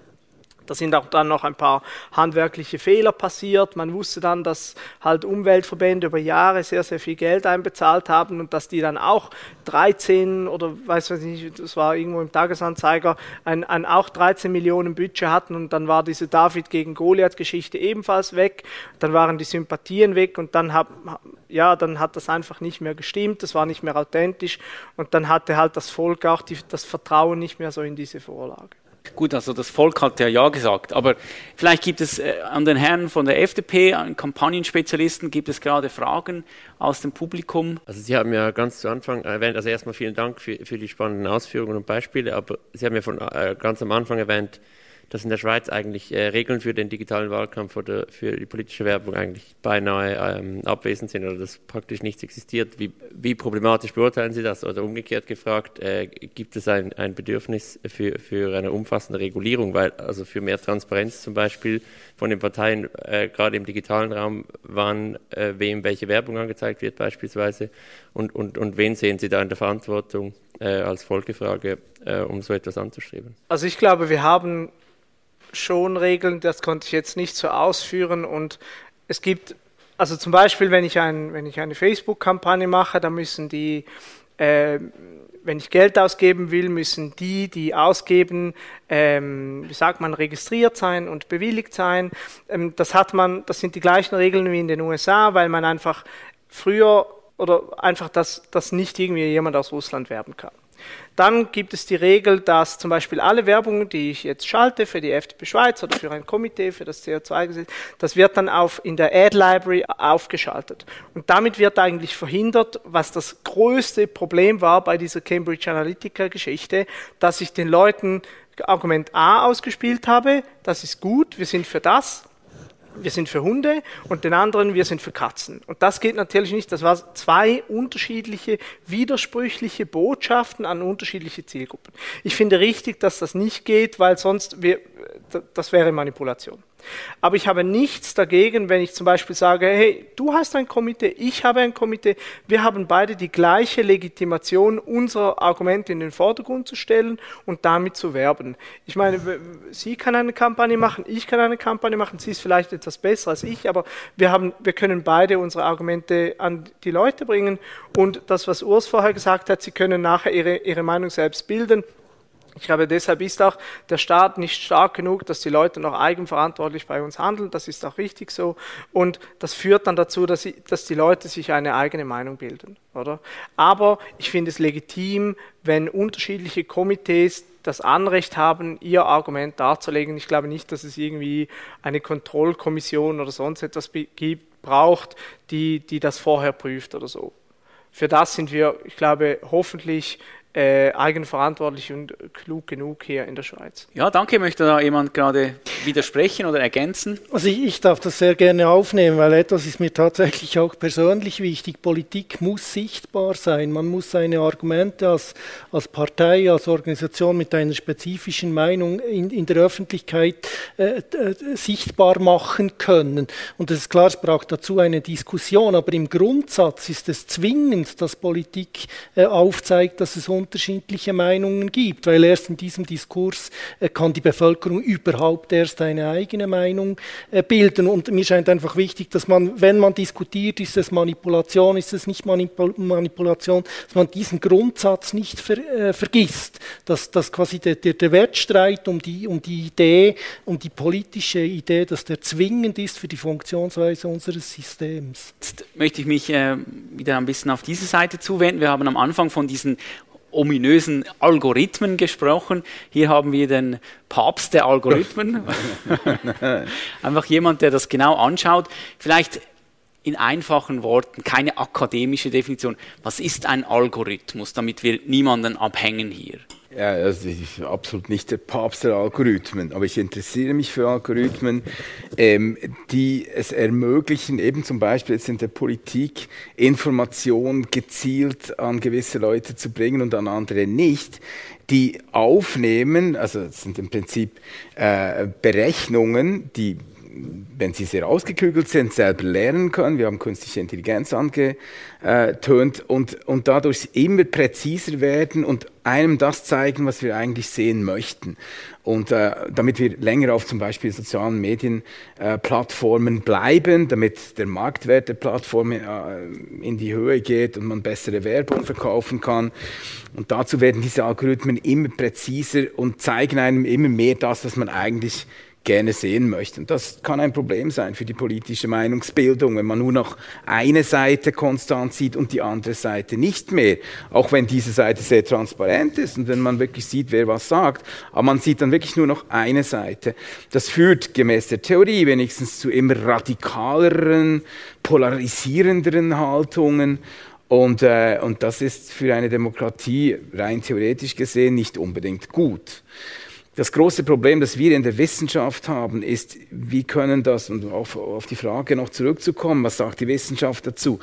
Da sind auch dann noch ein paar handwerkliche Fehler passiert. Man wusste dann, dass halt Umweltverbände über Jahre sehr, sehr viel Geld einbezahlt haben und dass die dann auch 13 oder weiß ich nicht, das war irgendwo im Tagesanzeiger, ein, ein auch 13 Millionen Budget hatten und dann war diese David gegen Goliath Geschichte ebenfalls weg. Dann waren die Sympathien weg und dann hat, ja, dann hat das einfach nicht mehr gestimmt, das war nicht mehr authentisch und dann hatte halt das Volk auch die, das Vertrauen nicht mehr so in diese Vorlage. Gut, also das Volk hat ja Ja gesagt, aber vielleicht gibt es äh, an den Herren von der FDP, an Kampagnenspezialisten, gibt es gerade Fragen aus dem Publikum? Also Sie haben ja ganz zu Anfang erwähnt, also erstmal vielen Dank für, für die spannenden Ausführungen und Beispiele, aber Sie haben ja von äh, ganz am Anfang erwähnt, dass in der Schweiz eigentlich äh, Regeln für den digitalen Wahlkampf oder für die politische Werbung eigentlich beinahe ähm, abwesend sind oder dass praktisch nichts existiert. Wie, wie, problematisch beurteilen Sie das? Oder umgekehrt gefragt, äh, gibt es ein, ein Bedürfnis für, für, eine umfassende Regulierung, weil also für mehr Transparenz zum Beispiel von den Parteien, äh, gerade im digitalen Raum, wann äh, wem welche Werbung angezeigt wird beispielsweise und, und, und wen sehen Sie da in der Verantwortung äh, als Folgefrage, äh, um so etwas anzustreben? Also ich glaube, wir haben schon Regeln, das konnte ich jetzt nicht so ausführen und es gibt, also zum Beispiel, wenn ich, ein, wenn ich eine Facebook-Kampagne mache, dann müssen die, äh, wenn ich Geld ausgeben will, müssen die, die ausgeben, ähm, wie sagt man, registriert sein und bewilligt sein. Ähm, das hat man, das sind die gleichen Regeln wie in den USA, weil man einfach früher oder einfach, dass, dass nicht irgendwie jemand aus Russland werben kann. Dann gibt es die Regel, dass zum Beispiel alle Werbung, die ich jetzt schalte für die FDP Schweiz oder für ein Komitee für das CO2-Gesetz, das wird dann auf, in der Ad Library aufgeschaltet. Und damit wird eigentlich verhindert, was das größte Problem war bei dieser Cambridge Analytica-Geschichte, dass ich den Leuten Argument A ausgespielt habe, das ist gut, wir sind für das, wir sind für Hunde und den anderen, wir sind für Katzen. Und das geht natürlich nicht. Das waren zwei unterschiedliche, widersprüchliche Botschaften an unterschiedliche Zielgruppen. Ich finde richtig, dass das nicht geht, weil sonst wir, das wäre Manipulation. Aber ich habe nichts dagegen, wenn ich zum Beispiel sage, hey, du hast ein Komitee, ich habe ein Komitee, wir haben beide die gleiche Legitimation, unser Argument in den Vordergrund zu stellen und damit zu werben. Ich meine, sie kann eine Kampagne machen, ich kann eine Kampagne machen, sie ist vielleicht etwas besser als ich, aber wir, haben, wir können beide unsere Argumente an die Leute bringen und das, was Urs vorher gesagt hat, sie können nachher ihre, ihre Meinung selbst bilden. Ich glaube, deshalb ist auch der Staat nicht stark genug, dass die Leute noch eigenverantwortlich bei uns handeln. Das ist auch richtig so. Und das führt dann dazu, dass, sie, dass die Leute sich eine eigene Meinung bilden. Oder? Aber ich finde es legitim, wenn unterschiedliche Komitees das Anrecht haben, ihr Argument darzulegen. Ich glaube nicht, dass es irgendwie eine Kontrollkommission oder sonst etwas gibt, braucht, die, die das vorher prüft oder so. Für das sind wir, ich glaube, hoffentlich äh, eigenverantwortlich und klug genug hier in der Schweiz. Ja, danke. Möchte da jemand gerade widersprechen oder ergänzen? Also ich, ich, darf das sehr gerne aufnehmen, weil etwas ist mir tatsächlich auch persönlich wichtig. Politik muss sichtbar sein. Man muss seine Argumente als, als Partei, als Organisation mit einer spezifischen Meinung in, in der Öffentlichkeit äh, äh, sichtbar machen können. Und es ist klar, es braucht dazu eine Diskussion, aber im Grundsatz ist es zwingend, dass Politik äh, aufzeigt, dass es unterschiedliche Meinungen gibt, weil erst in diesem Diskurs äh, kann die Bevölkerung überhaupt erst eine eigene Meinung äh, bilden. Und mir scheint einfach wichtig, dass man, wenn man diskutiert, ist es Manipulation, ist es nicht Manipulation, dass man diesen Grundsatz nicht ver, äh, vergisst, dass, dass quasi der, der, der Wettstreit um die, um die Idee, um die politische Idee, dass der zwingend ist für die Funktionsweise unseres Systems. Jetzt möchte ich mich äh, wieder ein bisschen auf diese Seite zuwenden. Wir haben am Anfang von diesen ominösen Algorithmen gesprochen. Hier haben wir den Papst der Algorithmen. Einfach jemand, der das genau anschaut. Vielleicht in einfachen Worten, keine akademische Definition. Was ist ein Algorithmus, damit wir niemanden abhängen hier? Ja, also ich bin absolut nicht der Papst der Algorithmen, aber ich interessiere mich für Algorithmen, ähm, die es ermöglichen, eben zum Beispiel jetzt in der Politik Informationen gezielt an gewisse Leute zu bringen und an andere nicht, die aufnehmen, also das sind im Prinzip äh, Berechnungen, die wenn sie sehr ausgeklügelt sind, selber lernen können. Wir haben künstliche Intelligenz angetönt und, und dadurch immer präziser werden und einem das zeigen, was wir eigentlich sehen möchten. Und äh, damit wir länger auf zum Beispiel sozialen Medienplattformen äh, bleiben, damit der Marktwert der Plattform äh, in die Höhe geht und man bessere Werbung verkaufen kann. Und dazu werden diese Algorithmen immer präziser und zeigen einem immer mehr das, was man eigentlich gerne sehen möchten. Das kann ein Problem sein für die politische Meinungsbildung, wenn man nur noch eine Seite konstant sieht und die andere Seite nicht mehr. Auch wenn diese Seite sehr transparent ist und wenn man wirklich sieht, wer was sagt, aber man sieht dann wirklich nur noch eine Seite. Das führt gemäß der Theorie wenigstens zu immer radikaleren, polarisierenderen Haltungen. Und, äh, und das ist für eine Demokratie rein theoretisch gesehen nicht unbedingt gut. Das große Problem, das wir in der Wissenschaft haben, ist, wie können das, und auf, auf die Frage noch zurückzukommen, was sagt die Wissenschaft dazu?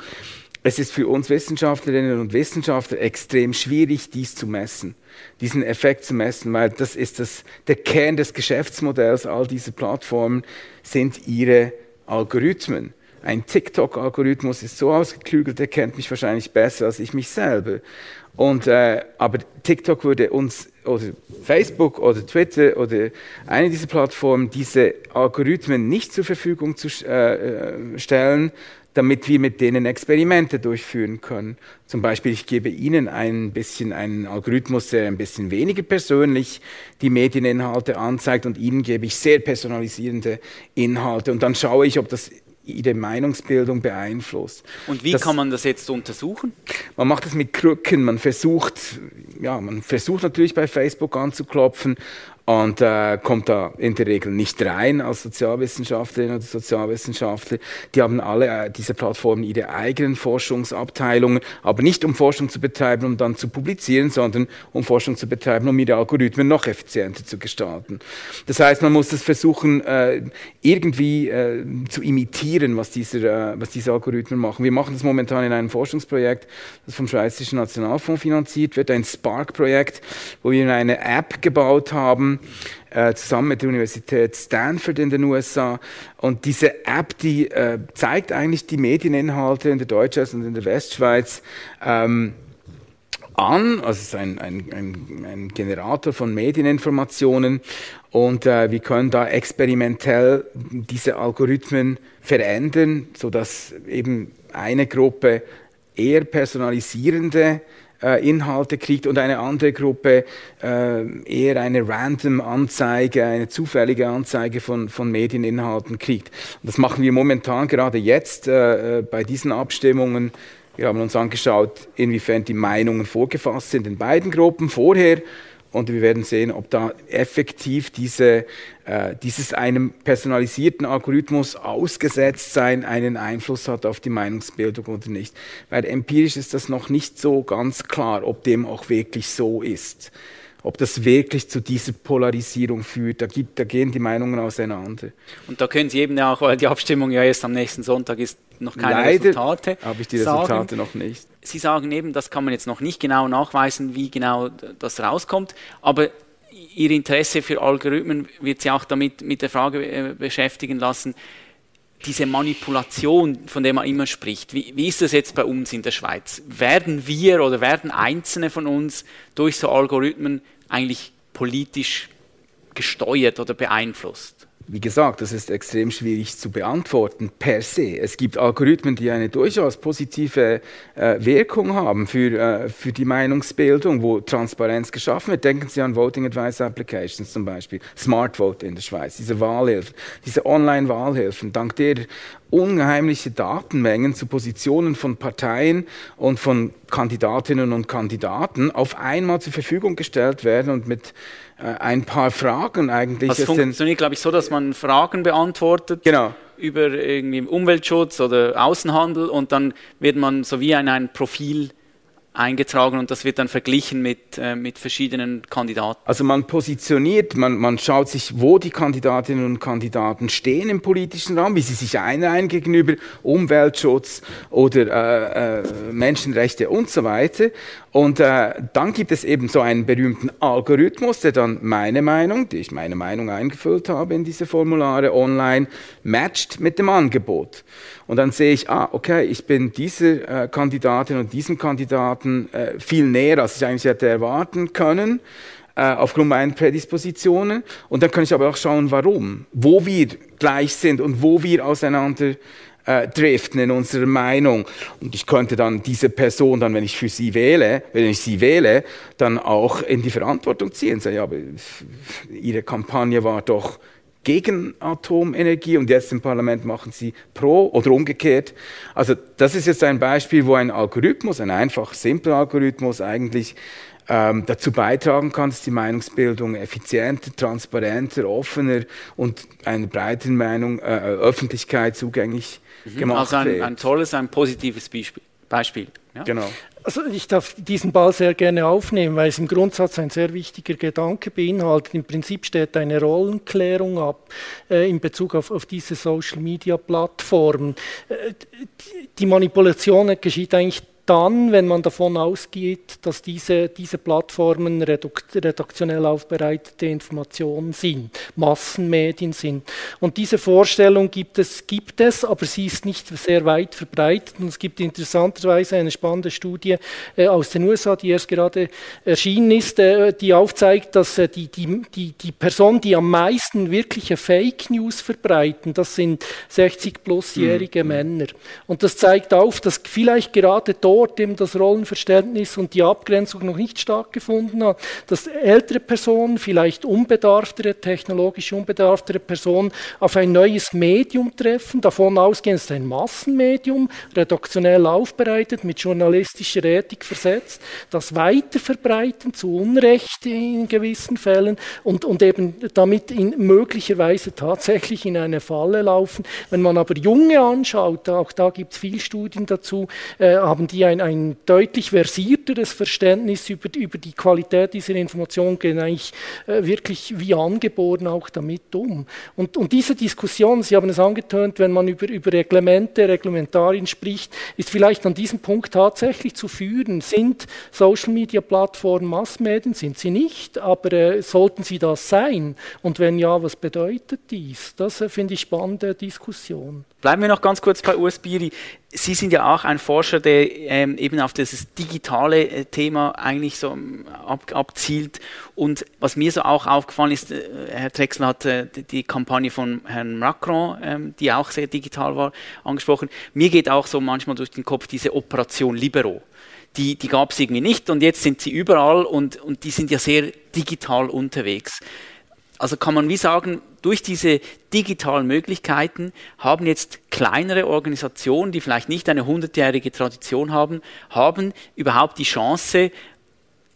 Es ist für uns Wissenschaftlerinnen und Wissenschaftler extrem schwierig, dies zu messen, diesen Effekt zu messen, weil das ist das, der Kern des Geschäftsmodells all dieser Plattformen sind ihre Algorithmen. Ein TikTok-Algorithmus ist so ausgeklügelt, der kennt mich wahrscheinlich besser als ich mich selber. Und, äh, aber TikTok würde uns oder Facebook oder Twitter oder eine dieser Plattformen diese Algorithmen nicht zur Verfügung zu äh, äh, stellen, damit wir mit denen Experimente durchführen können. Zum Beispiel, ich gebe Ihnen ein bisschen einen Algorithmus, der ein bisschen weniger persönlich die Medieninhalte anzeigt und Ihnen gebe ich sehr personalisierende Inhalte und dann schaue ich, ob das ihre Meinungsbildung beeinflusst. Und wie das, kann man das jetzt untersuchen? Man macht das mit Krücken. Man versucht, ja, man versucht natürlich bei Facebook anzuklopfen und äh, kommt da in der Regel nicht rein als Sozialwissenschaftlerin oder Sozialwissenschaftler. Die haben alle äh, diese Plattformen ihre eigenen Forschungsabteilungen, aber nicht um Forschung zu betreiben, um dann zu publizieren, sondern um Forschung zu betreiben, um ihre Algorithmen noch effizienter zu gestalten. Das heißt, man muss es versuchen, äh, irgendwie äh, zu imitieren, was, dieser, äh, was diese Algorithmen machen. Wir machen das momentan in einem Forschungsprojekt, das vom Schweizerischen Nationalfonds finanziert wird, ein Spark-Projekt, wo wir eine App gebaut haben, äh, zusammen mit der Universität Stanford in den USA. Und diese App, die äh, zeigt eigentlich die Medieninhalte in der Deutschschweiz und in der Westschweiz. Ähm, an, also es ist ein, ein, ein, ein Generator von Medieninformationen und äh, wir können da experimentell diese Algorithmen verändern, sodass eben eine Gruppe eher personalisierende äh, Inhalte kriegt und eine andere Gruppe äh, eher eine random Anzeige, eine zufällige Anzeige von, von Medieninhalten kriegt. Und das machen wir momentan gerade jetzt äh, äh, bei diesen Abstimmungen. Wir haben uns angeschaut, inwiefern die Meinungen vorgefasst sind in beiden Gruppen vorher und wir werden sehen, ob da effektiv diese, äh, dieses einem personalisierten Algorithmus ausgesetzt sein einen Einfluss hat auf die Meinungsbildung oder nicht. Weil empirisch ist das noch nicht so ganz klar, ob dem auch wirklich so ist ob das wirklich zu dieser Polarisierung führt. Da, gibt, da gehen die Meinungen auseinander. Und da können Sie eben auch, weil die Abstimmung ja erst am nächsten Sonntag ist, noch keine Leider Resultate. habe ich die Resultate sagen. noch nicht. Sie sagen eben, das kann man jetzt noch nicht genau nachweisen, wie genau das rauskommt, aber Ihr Interesse für Algorithmen wird Sie auch damit mit der Frage äh, beschäftigen lassen, diese Manipulation, von der man immer spricht, wie, wie, ist das jetzt bei uns in der Schweiz? Werden wir oder werden Einzelne von uns durch so Algorithmen eigentlich politisch gesteuert oder beeinflusst? Wie gesagt, das ist extrem schwierig zu beantworten per se. Es gibt Algorithmen, die eine durchaus positive äh, Wirkung haben für, äh, für die Meinungsbildung, wo Transparenz geschaffen wird. Denken Sie an Voting Advice Applications zum Beispiel, Smart Vote in der Schweiz, diese Wahlhilfen, diese Online-Wahlhilfen. Dank der unheimliche Datenmengen zu Positionen von Parteien und von Kandidatinnen und Kandidaten auf einmal zur Verfügung gestellt werden und mit ein paar Fragen eigentlich. Das funktioniert, glaube ich, so, dass man Fragen beantwortet. Genau über irgendwie Umweltschutz oder Außenhandel und dann wird man so wie in ein Profil eingetragen und das wird dann verglichen mit, äh, mit verschiedenen Kandidaten. Also man positioniert, man, man schaut sich, wo die Kandidatinnen und Kandidaten stehen im politischen Raum, wie sie sich einreihen gegenüber Umweltschutz oder äh, äh, Menschenrechte und so weiter. Und äh, dann gibt es eben so einen berühmten Algorithmus, der dann meine Meinung, die ich meine Meinung eingefüllt habe in diese Formulare online, matcht mit dem Angebot. Und dann sehe ich, ah, okay, ich bin dieser äh, Kandidatin und diesem Kandidaten äh, viel näher, als ich eigentlich hätte erwarten können äh, aufgrund meiner Prädispositionen. Und dann kann ich aber auch schauen, warum, wo wir gleich sind und wo wir auseinander äh, driften in unserer Meinung. Und ich könnte dann diese Person dann, wenn ich für sie wähle, wenn ich sie wähle, dann auch in die Verantwortung ziehen. Sagen, ja, aber ihre Kampagne war doch gegen Atomenergie und jetzt im Parlament machen sie pro oder umgekehrt. Also das ist jetzt ein Beispiel, wo ein Algorithmus, ein einfach simpler Algorithmus eigentlich ähm, dazu beitragen kann, dass die Meinungsbildung effizienter, transparenter, offener und einer breiteren Meinung, äh, Öffentlichkeit zugänglich. Gemacht also ein, wird. ein tolles, ein positives Beispiel. Beispiel ja? Genau. Also ich darf diesen Ball sehr gerne aufnehmen, weil es im Grundsatz ein sehr wichtiger Gedanke beinhaltet. Im Prinzip steht eine Rollenklärung ab äh, in Bezug auf, auf diese Social-Media-Plattformen. Äh, die Manipulation geschieht eigentlich dann, wenn man davon ausgeht, dass diese, diese Plattformen redaktionell aufbereitete Informationen sind, Massenmedien sind. Und diese Vorstellung gibt es, gibt es, aber sie ist nicht sehr weit verbreitet. Und es gibt interessanterweise eine spannende Studie äh, aus den USA, die erst gerade erschienen ist, äh, die aufzeigt, dass äh, die, die, die, die Personen, die am meisten wirkliche Fake News verbreiten, das sind 60-plusjährige mhm. Männer. Und das zeigt auf, dass vielleicht gerade dort dort eben das Rollenverständnis und die Abgrenzung noch nicht stattgefunden hat, dass ältere Personen, vielleicht unbedarftere, technologisch unbedarftere Personen auf ein neues Medium treffen, davon ausgehen, es ist ein Massenmedium, redaktionell aufbereitet, mit journalistischer Ethik versetzt, das weiter verbreiten, zu Unrecht in gewissen Fällen und, und eben damit in möglicherweise tatsächlich in eine Falle laufen. Wenn man aber Junge anschaut, auch da gibt es viele Studien dazu, äh, haben die ein, ein deutlich versierteres Verständnis über, über die Qualität dieser Information, gehen eigentlich äh, wirklich wie angeboren auch damit um. Und, und diese Diskussion, Sie haben es angetönt, wenn man über, über Reglemente, Reglementarien spricht, ist vielleicht an diesem Punkt tatsächlich zu führen. Sind Social-Media-Plattformen Massmedien? Sind sie nicht, aber äh, sollten sie das sein? Und wenn ja, was bedeutet dies? Das äh, finde ich spannende Diskussion. Bleiben wir noch ganz kurz bei US-Biri. Sie sind ja auch ein Forscher, der ähm, eben auf dieses digitale äh, Thema eigentlich so ähm, ab, abzielt. Und was mir so auch aufgefallen ist, äh, Herr Drechsel hat äh, die Kampagne von Herrn Macron, ähm, die auch sehr digital war, angesprochen. Mir geht auch so manchmal durch den Kopf diese Operation Libero. Die, die gab es irgendwie nicht und jetzt sind sie überall und, und die sind ja sehr digital unterwegs. Also kann man wie sagen, durch diese digitalen Möglichkeiten haben jetzt kleinere Organisationen, die vielleicht nicht eine hundertjährige Tradition haben, haben überhaupt die Chance,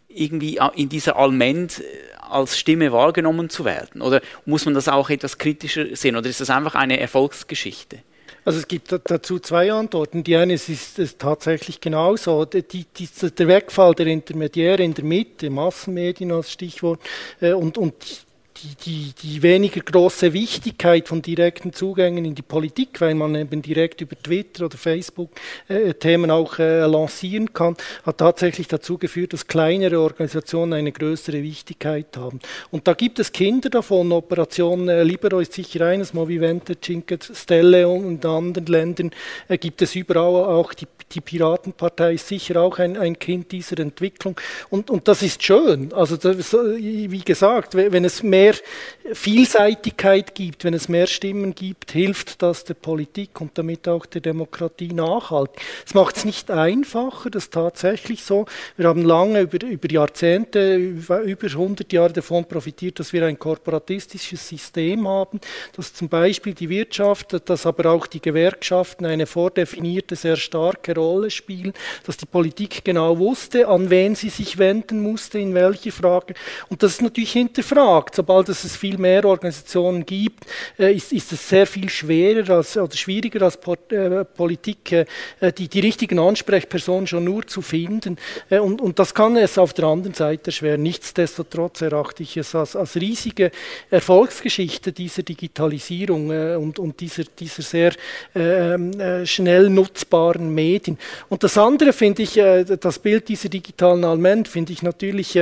irgendwie in dieser Allmend äh, als Stimme wahrgenommen zu werden? Oder muss man das auch etwas kritischer sehen? Oder ist das einfach eine Erfolgsgeschichte? Also es gibt dazu zwei Antworten. Die eine ist, ist, ist tatsächlich genauso. Die, die, der Wegfall der Intermediäre in der Mitte, Massenmedien als Stichwort, äh, und, und die, die, die weniger große Wichtigkeit von direkten Zugängen in die Politik, weil man eben direkt über Twitter oder Facebook äh, Themen auch äh, lancieren kann, hat tatsächlich dazu geführt, dass kleinere Organisationen eine größere Wichtigkeit haben. Und da gibt es Kinder davon. Operation äh, Libero ist sicher eines, Movimento Cinque Stelle und in anderen Ländern äh, gibt es überall auch die die Piratenpartei ist sicher auch ein, ein Kind dieser Entwicklung. Und, und das ist schön. Also das, wie gesagt, wenn es mehr meer Vielseitigkeit gibt, wenn es mehr Stimmen gibt, hilft das der Politik und damit auch der Demokratie nachhaltig. Es macht es nicht einfacher, das ist tatsächlich so. Wir haben lange über, über Jahrzehnte, über, über 100 Jahre davon profitiert, dass wir ein korporatistisches System haben, dass zum Beispiel die Wirtschaft, dass aber auch die Gewerkschaften eine vordefinierte, sehr starke Rolle spielen, dass die Politik genau wusste, an wen sie sich wenden musste, in welche Frage. Und das ist natürlich hinterfragt. Sobald es viel mehr Organisationen gibt, äh, ist, ist es sehr viel schwerer als, oder schwieriger als äh, Politik, äh, die, die richtigen Ansprechpersonen schon nur zu finden. Äh, und, und das kann es auf der anderen Seite schwer. Nichtsdestotrotz erachte ich es als, als riesige Erfolgsgeschichte dieser Digitalisierung äh, und, und dieser, dieser sehr ähm, äh, schnell nutzbaren Medien. Und das andere finde ich, das Bild dieser digitalen Allmend finde ich natürlich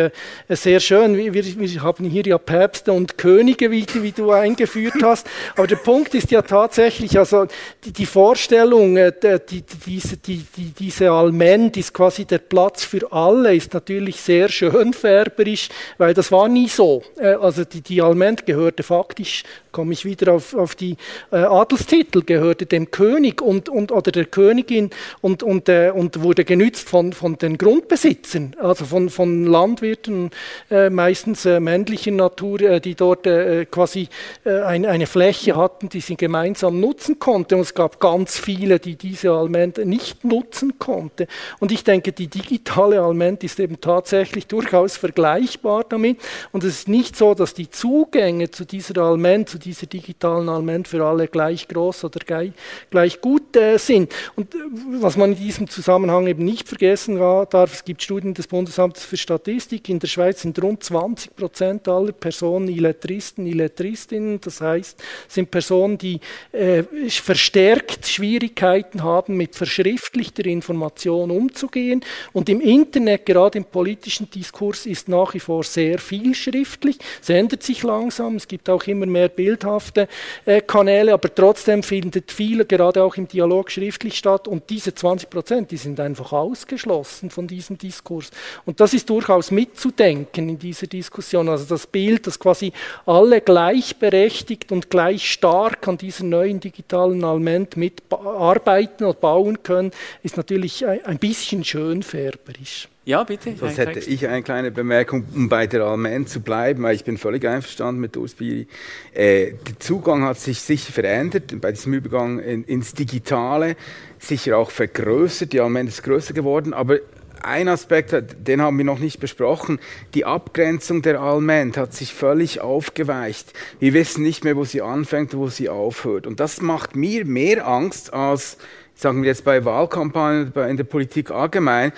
sehr schön. Wir, wir haben hier ja Päpste und Könige, wie, wie, du eingeführt hast. Aber der Punkt ist ja tatsächlich, also die, die Vorstellung, die, die, diese, die, die, diese Allmend ist quasi der Platz für alle, ist natürlich sehr schönfärberisch, weil das war nie so. Also die, die Allmend gehörte faktisch komme ich wieder auf, auf die äh, Adelstitel, gehörte dem König und, und, oder der Königin und, und, äh, und wurde genützt von, von den Grundbesitzern, also von, von Landwirten, äh, meistens äh, männlicher Natur, äh, die dort äh, quasi ein, eine Fläche hatten, die sie gemeinsam nutzen konnten. Und es gab ganz viele, die diese Alment nicht nutzen konnten. Und ich denke, die digitale Alment ist eben tatsächlich durchaus vergleichbar damit. Und es ist nicht so, dass die Zugänge zu dieser Alment, zu dieser digitalen Alment für alle gleich groß oder gleich, gleich gut äh, sind. Und äh, was man in diesem Zusammenhang eben nicht vergessen darf, es gibt Studien des Bundesamtes für Statistik, in der Schweiz sind rund 20 Prozent aller Personen Illettristen, Illettristinnen, das heißt, sind Personen, die äh, verstärkt Schwierigkeiten haben, mit verschriftlichter Information umzugehen. Und im Internet, gerade im politischen Diskurs, ist nach wie vor sehr viel schriftlich. Es ändert sich langsam, es gibt auch immer mehr Bilder bildhafte äh, Kanäle, aber trotzdem findet viel, gerade auch im Dialog, schriftlich statt. Und diese 20 Prozent, die sind einfach ausgeschlossen von diesem Diskurs. Und das ist durchaus mitzudenken in dieser Diskussion. Also das Bild, dass quasi alle gleichberechtigt und gleich stark an dieser neuen digitalen Alment mitarbeiten oder bauen können, ist natürlich ein bisschen schönfärberisch. Ja, bitte. Sonst hätte ich eine kleine Bemerkung, um bei der Almen zu bleiben, weil ich bin völlig einverstanden mit Ursbiri. Äh, der Zugang hat sich sicher verändert bei diesem Übergang in, ins Digitale, sicher auch vergrößert. Die Almen ist größer geworden, aber ein Aspekt, den haben wir noch nicht besprochen. Die Abgrenzung der Alment hat sich völlig aufgeweicht. Wir wissen nicht mehr, wo sie anfängt und wo sie aufhört. Und das macht mir mehr Angst als, sagen wir jetzt bei Wahlkampagnen, in der Politik allgemein,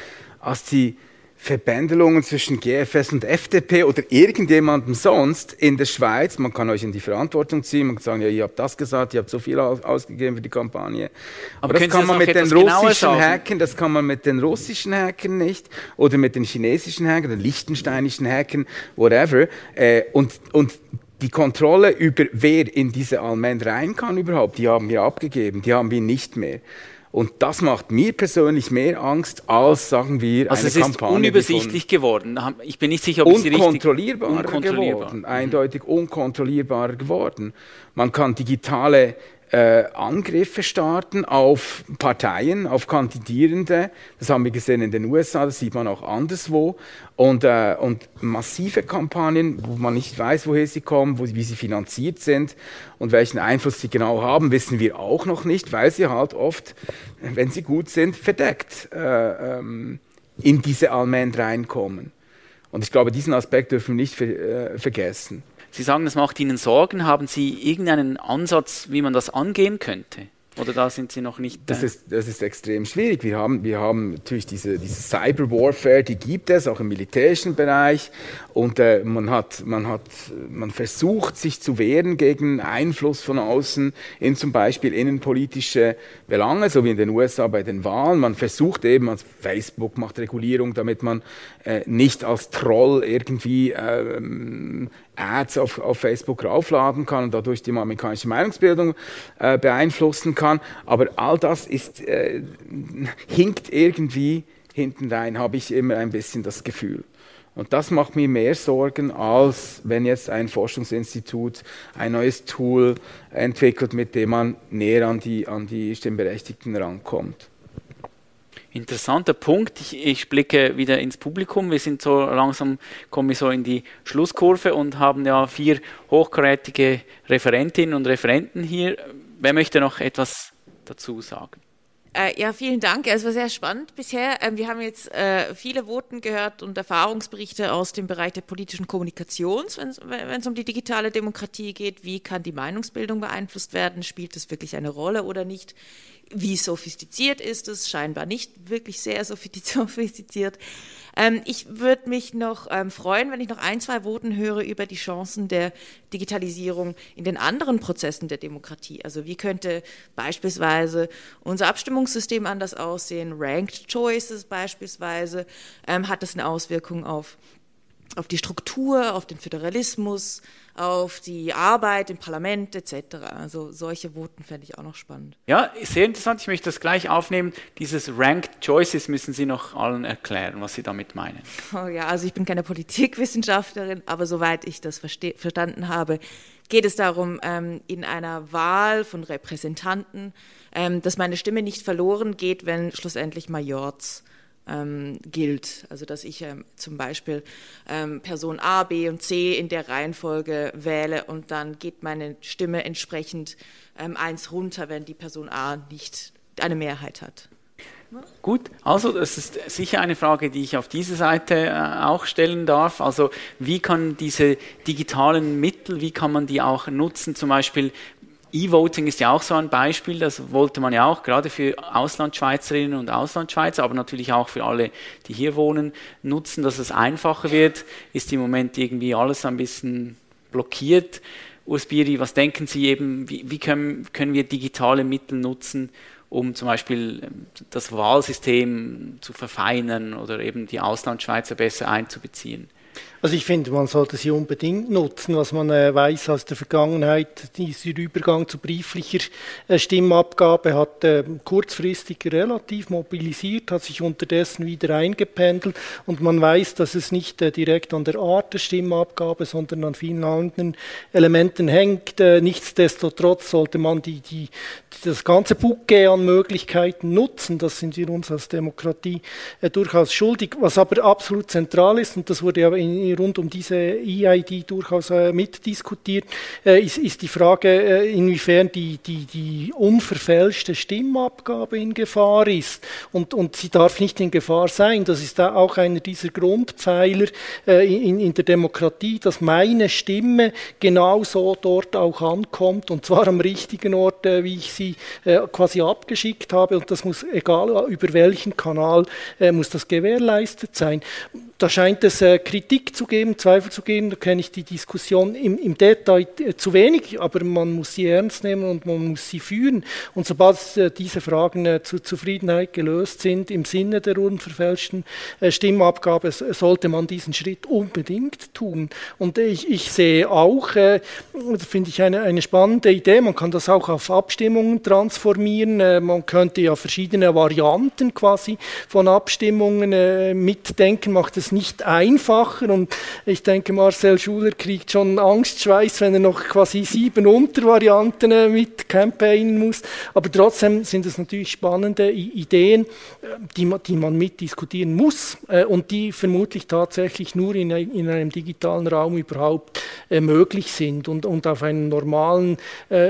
als die Verbändelungen zwischen GFS und FDP oder irgendjemandem sonst in der Schweiz. Man kann euch in die Verantwortung ziehen, man kann sagen, ja, ihr habt das gesagt, ihr habt so viel ausgegeben für die Kampagne. Aber, Aber das kann man mit den russischen Hackern, das kann man mit den russischen Hackern nicht oder mit den chinesischen Hackern, den liechtensteinischen Hackern, whatever. Äh, und, und die Kontrolle über wer in diese Almend rein kann überhaupt, die haben wir abgegeben, die haben wir nicht mehr. Und das macht mir persönlich mehr Angst als, sagen wir, also eine es ist unübersichtlich geworden. Ich bin nicht sicher, ob es unkontrollierbarer unkontrollierbar geworden, eindeutig unkontrollierbarer geworden. Man kann digitale äh, Angriffe starten auf Parteien, auf Kandidierende. Das haben wir gesehen in den USA, das sieht man auch anderswo. Und, äh, und massive Kampagnen, wo man nicht weiß, woher sie kommen, wo, wie sie finanziert sind und welchen Einfluss sie genau haben, wissen wir auch noch nicht, weil sie halt oft, wenn sie gut sind, verdeckt äh, ähm, in diese Almend reinkommen. Und ich glaube, diesen Aspekt dürfen wir nicht ver äh, vergessen. Sie sagen, das macht Ihnen Sorgen. Haben Sie irgendeinen Ansatz, wie man das angehen könnte? Oder da sind Sie noch nicht? Das, ist, das ist extrem schwierig. Wir haben, wir haben natürlich diese, diese Cyber Warfare, die gibt es auch im militärischen Bereich. Und äh, man, hat, man, hat, man versucht, sich zu wehren gegen Einfluss von außen in zum Beispiel innenpolitische Belange, so wie in den USA bei den Wahlen. Man versucht eben, also Facebook macht Regulierung, damit man äh, nicht als Troll irgendwie äh, Ads auf, auf Facebook raufladen kann und dadurch die amerikanische Meinungsbildung äh, beeinflussen kann. Aber all das ist, äh, hinkt irgendwie hinten rein, habe ich immer ein bisschen das Gefühl. Und das macht mir mehr Sorgen, als wenn jetzt ein Forschungsinstitut ein neues Tool entwickelt, mit dem man näher an die, an die Stimmberechtigten rankommt. Interessanter Punkt. Ich, ich, blicke wieder ins Publikum. Wir sind so langsam, kommen wir so in die Schlusskurve und haben ja vier hochkarätige Referentinnen und Referenten hier. Wer möchte noch etwas dazu sagen? Äh, ja, vielen Dank. Es war sehr spannend bisher. Ähm, wir haben jetzt äh, viele Voten gehört und Erfahrungsberichte aus dem Bereich der politischen Kommunikation, wenn es um die digitale Demokratie geht. Wie kann die Meinungsbildung beeinflusst werden? Spielt es wirklich eine Rolle oder nicht? Wie sophistiziert ist es? Scheinbar nicht wirklich sehr sophistiziert. Ähm, ich würde mich noch ähm, freuen, wenn ich noch ein, zwei Voten höre über die Chancen der Digitalisierung in den anderen Prozessen der Demokratie. Also wie könnte beispielsweise unser Abstimmungssystem anders aussehen? Ranked Choices beispielsweise. Ähm, hat das eine Auswirkung auf auf die Struktur, auf den Föderalismus, auf die Arbeit im Parlament etc. Also solche Voten fände ich auch noch spannend. Ja, sehr interessant. Ich möchte das gleich aufnehmen. Dieses Ranked Choices müssen Sie noch allen erklären, was Sie damit meinen. Oh ja, also ich bin keine Politikwissenschaftlerin, aber soweit ich das verstanden habe, geht es darum, ähm, in einer Wahl von Repräsentanten, ähm, dass meine Stimme nicht verloren geht, wenn schlussendlich Majorz ähm, gilt. Also dass ich ähm, zum Beispiel ähm, Person A, B und C in der Reihenfolge wähle und dann geht meine Stimme entsprechend ähm, eins runter, wenn die Person A nicht eine Mehrheit hat. Gut, also das ist sicher eine Frage, die ich auf dieser Seite äh, auch stellen darf. Also wie kann diese digitalen Mittel, wie kann man die auch nutzen? Zum Beispiel E-Voting ist ja auch so ein Beispiel, das wollte man ja auch gerade für Auslandschweizerinnen und Auslandschweizer, aber natürlich auch für alle, die hier wohnen, nutzen, dass es einfacher wird. Ist im Moment irgendwie alles ein bisschen blockiert. Usbiri, was denken Sie eben, wie, wie können, können wir digitale Mittel nutzen, um zum Beispiel ähm, das Wahlsystem zu verfeinern oder eben die Auslandschweizer besser einzubeziehen? Also ich finde, man sollte sie unbedingt nutzen, was man äh, weiß aus der Vergangenheit. Dieser Übergang zu brieflicher äh, Stimmabgabe hat äh, kurzfristig relativ mobilisiert, hat sich unterdessen wieder eingependelt und man weiß, dass es nicht äh, direkt an der Art der Stimmabgabe, sondern an vielen anderen Elementen hängt. Äh, nichtsdestotrotz sollte man die, die, das ganze Bouquet an Möglichkeiten nutzen. Das sind wir uns als Demokratie äh, durchaus schuldig. Was aber absolut zentral ist, und das wurde ja in rund um diese EID durchaus äh, mitdiskutiert, äh, ist, ist die Frage, äh, inwiefern die, die, die unverfälschte Stimmabgabe in Gefahr ist. Und, und sie darf nicht in Gefahr sein. Das ist auch einer dieser Grundpfeiler in, in der Demokratie, dass meine Stimme genauso dort auch ankommt und zwar am richtigen Ort, wie ich sie quasi abgeschickt habe. Und das muss, egal über welchen Kanal, muss das gewährleistet sein. Da scheint es äh, Kritik zu geben, Zweifel zu geben. Da kenne ich die Diskussion im, im Detail äh, zu wenig, aber man muss sie ernst nehmen und man muss sie führen. Und sobald äh, diese Fragen äh, zur Zufriedenheit gelöst sind, im Sinne der unverfälschten äh, Stimmabgabe, sollte man diesen Schritt unbedingt tun. Und ich, ich sehe auch, äh, finde ich eine, eine spannende Idee, man kann das auch auf Abstimmungen transformieren. Man könnte ja verschiedene Varianten quasi von Abstimmungen mitdenken, macht es nicht einfacher und ich denke, Marcel Schuler kriegt schon Angstschweiß, wenn er noch quasi sieben Untervarianten äh, mit campaignen muss. Aber trotzdem sind es natürlich spannende Ideen, äh, die man, die man mitdiskutieren muss äh, und die vermutlich tatsächlich nur in, in einem digitalen Raum überhaupt möglich sind und, und auf einem normalen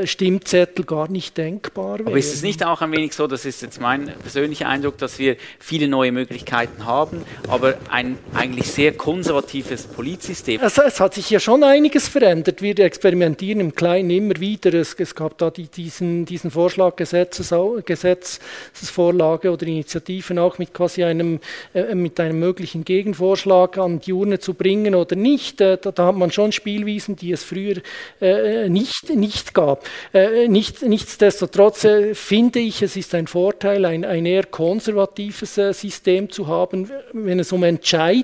Stimmzettel gar nicht denkbar wären. Aber ist es nicht auch ein wenig so, das ist jetzt mein persönlicher Eindruck, dass wir viele neue Möglichkeiten haben, aber ein eigentlich sehr konservatives Politsystem. Also es hat sich ja schon einiges verändert. Wir experimentieren im Kleinen immer wieder. Es, es gab da die, diesen, diesen Vorschlag, Gesetzes, Gesetzesvorlage oder Initiativen auch mit quasi einem, äh, mit einem möglichen Gegenvorschlag an die Urne zu bringen oder nicht. Äh, da, da, hat man schon Spielwiesen, die es früher äh, nicht, nicht gab. Äh, nicht, nichtsdestotrotz äh, finde ich, es ist ein Vorteil, ein, ein eher konservatives äh, System zu haben, wenn es um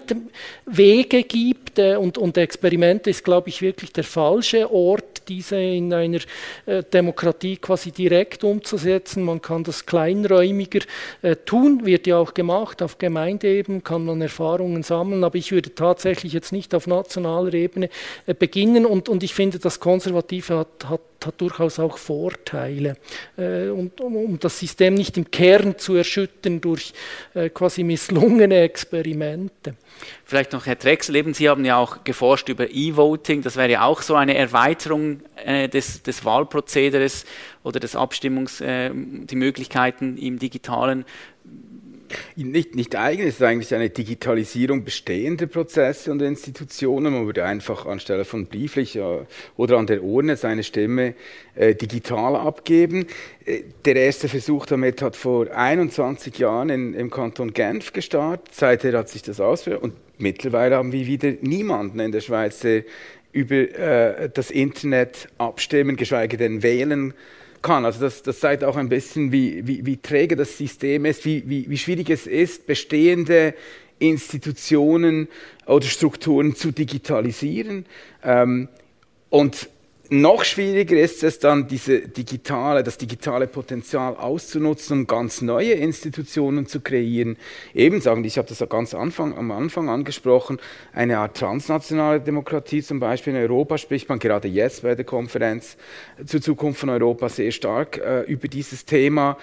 Entscheidwege gibt äh, und, und Experimente ist, glaube ich, wirklich der falsche Ort, diese in einer äh, Demokratie quasi direkt umzusetzen. Man kann das kleinräumiger äh, tun, wird ja auch gemacht. Auf Gemeindeebene kann man Erfahrungen sammeln, aber ich würde tatsächlich jetzt nicht auf nationaler Ebene beginnen und, und ich finde, das Konservative hat, hat, hat durchaus auch Vorteile. Äh, und, um, das System nicht im Kern zu erschüttern durch äh, quasi misslungene Experimente. Vielleicht noch, Herr Drexel, eben Sie haben ja auch geforscht über E-Voting. Das wäre ja auch so eine Erweiterung äh, des, des Wahlprozederes oder des Abstimmungs, die Möglichkeiten im Digitalen. Nicht, nicht eigen, es ist eigentlich eine Digitalisierung bestehender Prozesse und Institutionen. Man würde einfach anstelle von brieflich oder an der Urne seine Stimme äh, digital abgeben. Äh, der erste Versuch damit hat vor 21 Jahren in, im Kanton Genf gestartet. Seither hat sich das ausprobiert und mittlerweile haben wir wieder niemanden in der Schweiz, der über äh, das Internet abstimmen, geschweige denn wählen kann. Also das, das zeigt auch ein bisschen, wie, wie, wie träge das System ist, wie, wie, wie schwierig es ist, bestehende Institutionen oder Strukturen zu digitalisieren. Ähm, und noch schwieriger ist es dann, diese digitale, das digitale Potenzial auszunutzen, um ganz neue Institutionen zu kreieren. Eben sagen, ich habe das ganz Anfang, am Anfang angesprochen, eine Art transnationale Demokratie zum Beispiel in Europa spricht man gerade jetzt bei der Konferenz zur Zukunft von Europa sehr stark äh, über dieses Thema.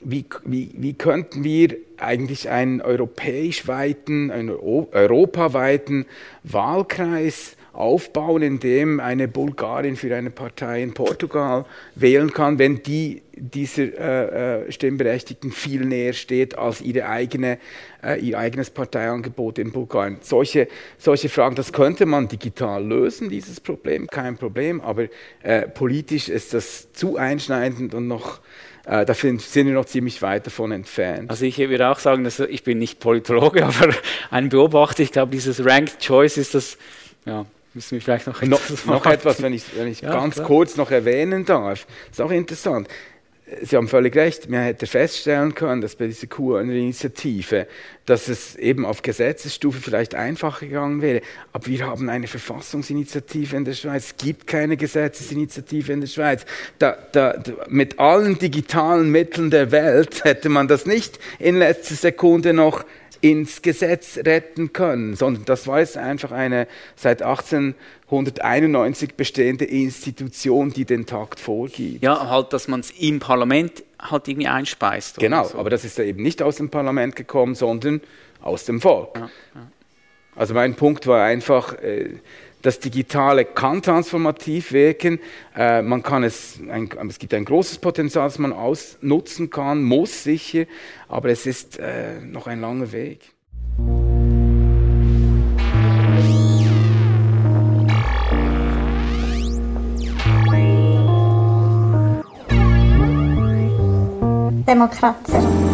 Wie, wie, wie, könnten wir eigentlich einen europäisch weiten, einen europaweiten Wahlkreis aufbauen, indem eine Bulgarin für eine Partei in Portugal wählen kann, wenn die dieser äh, äh, Stimmberechtigten viel näher steht als ihre eigene, äh, ihr eigenes Parteiangebot in Bulgarien. Solche, solche Fragen, das könnte man digital lösen, dieses Problem, kein Problem, aber äh, politisch ist das zu einschneidend und noch äh, da sind wir noch ziemlich weit davon entfernt. Also ich würde auch sagen, dass ich bin nicht Politologe, aber ein Beobachter, ich glaube, dieses Ranked Choice ist das, ja, Müssen wir vielleicht noch, noch, noch etwas, wenn ich, wenn ich ja, ganz klar. kurz noch erwähnen darf. Das ist auch interessant. Sie haben völlig recht, man hätte feststellen können, dass bei dieser QAnon-Initiative, dass es eben auf Gesetzesstufe vielleicht einfacher gegangen wäre. Aber wir haben eine Verfassungsinitiative in der Schweiz. Es gibt keine Gesetzesinitiative in der Schweiz. Da, da, mit allen digitalen Mitteln der Welt hätte man das nicht in letzter Sekunde noch ins Gesetz retten können, sondern das war jetzt einfach eine seit 1891 bestehende Institution, die den Takt vorgibt. Ja, halt, dass man es im Parlament halt irgendwie einspeist. Genau, so. aber das ist ja eben nicht aus dem Parlament gekommen, sondern aus dem Volk. Ja, ja. Also mein Punkt war einfach, äh, das Digitale kann transformativ wirken. Äh, man kann es, ein, es gibt ein großes Potenzial, das man ausnutzen kann, muss sicher, aber es ist äh, noch ein langer Weg. Demokratie.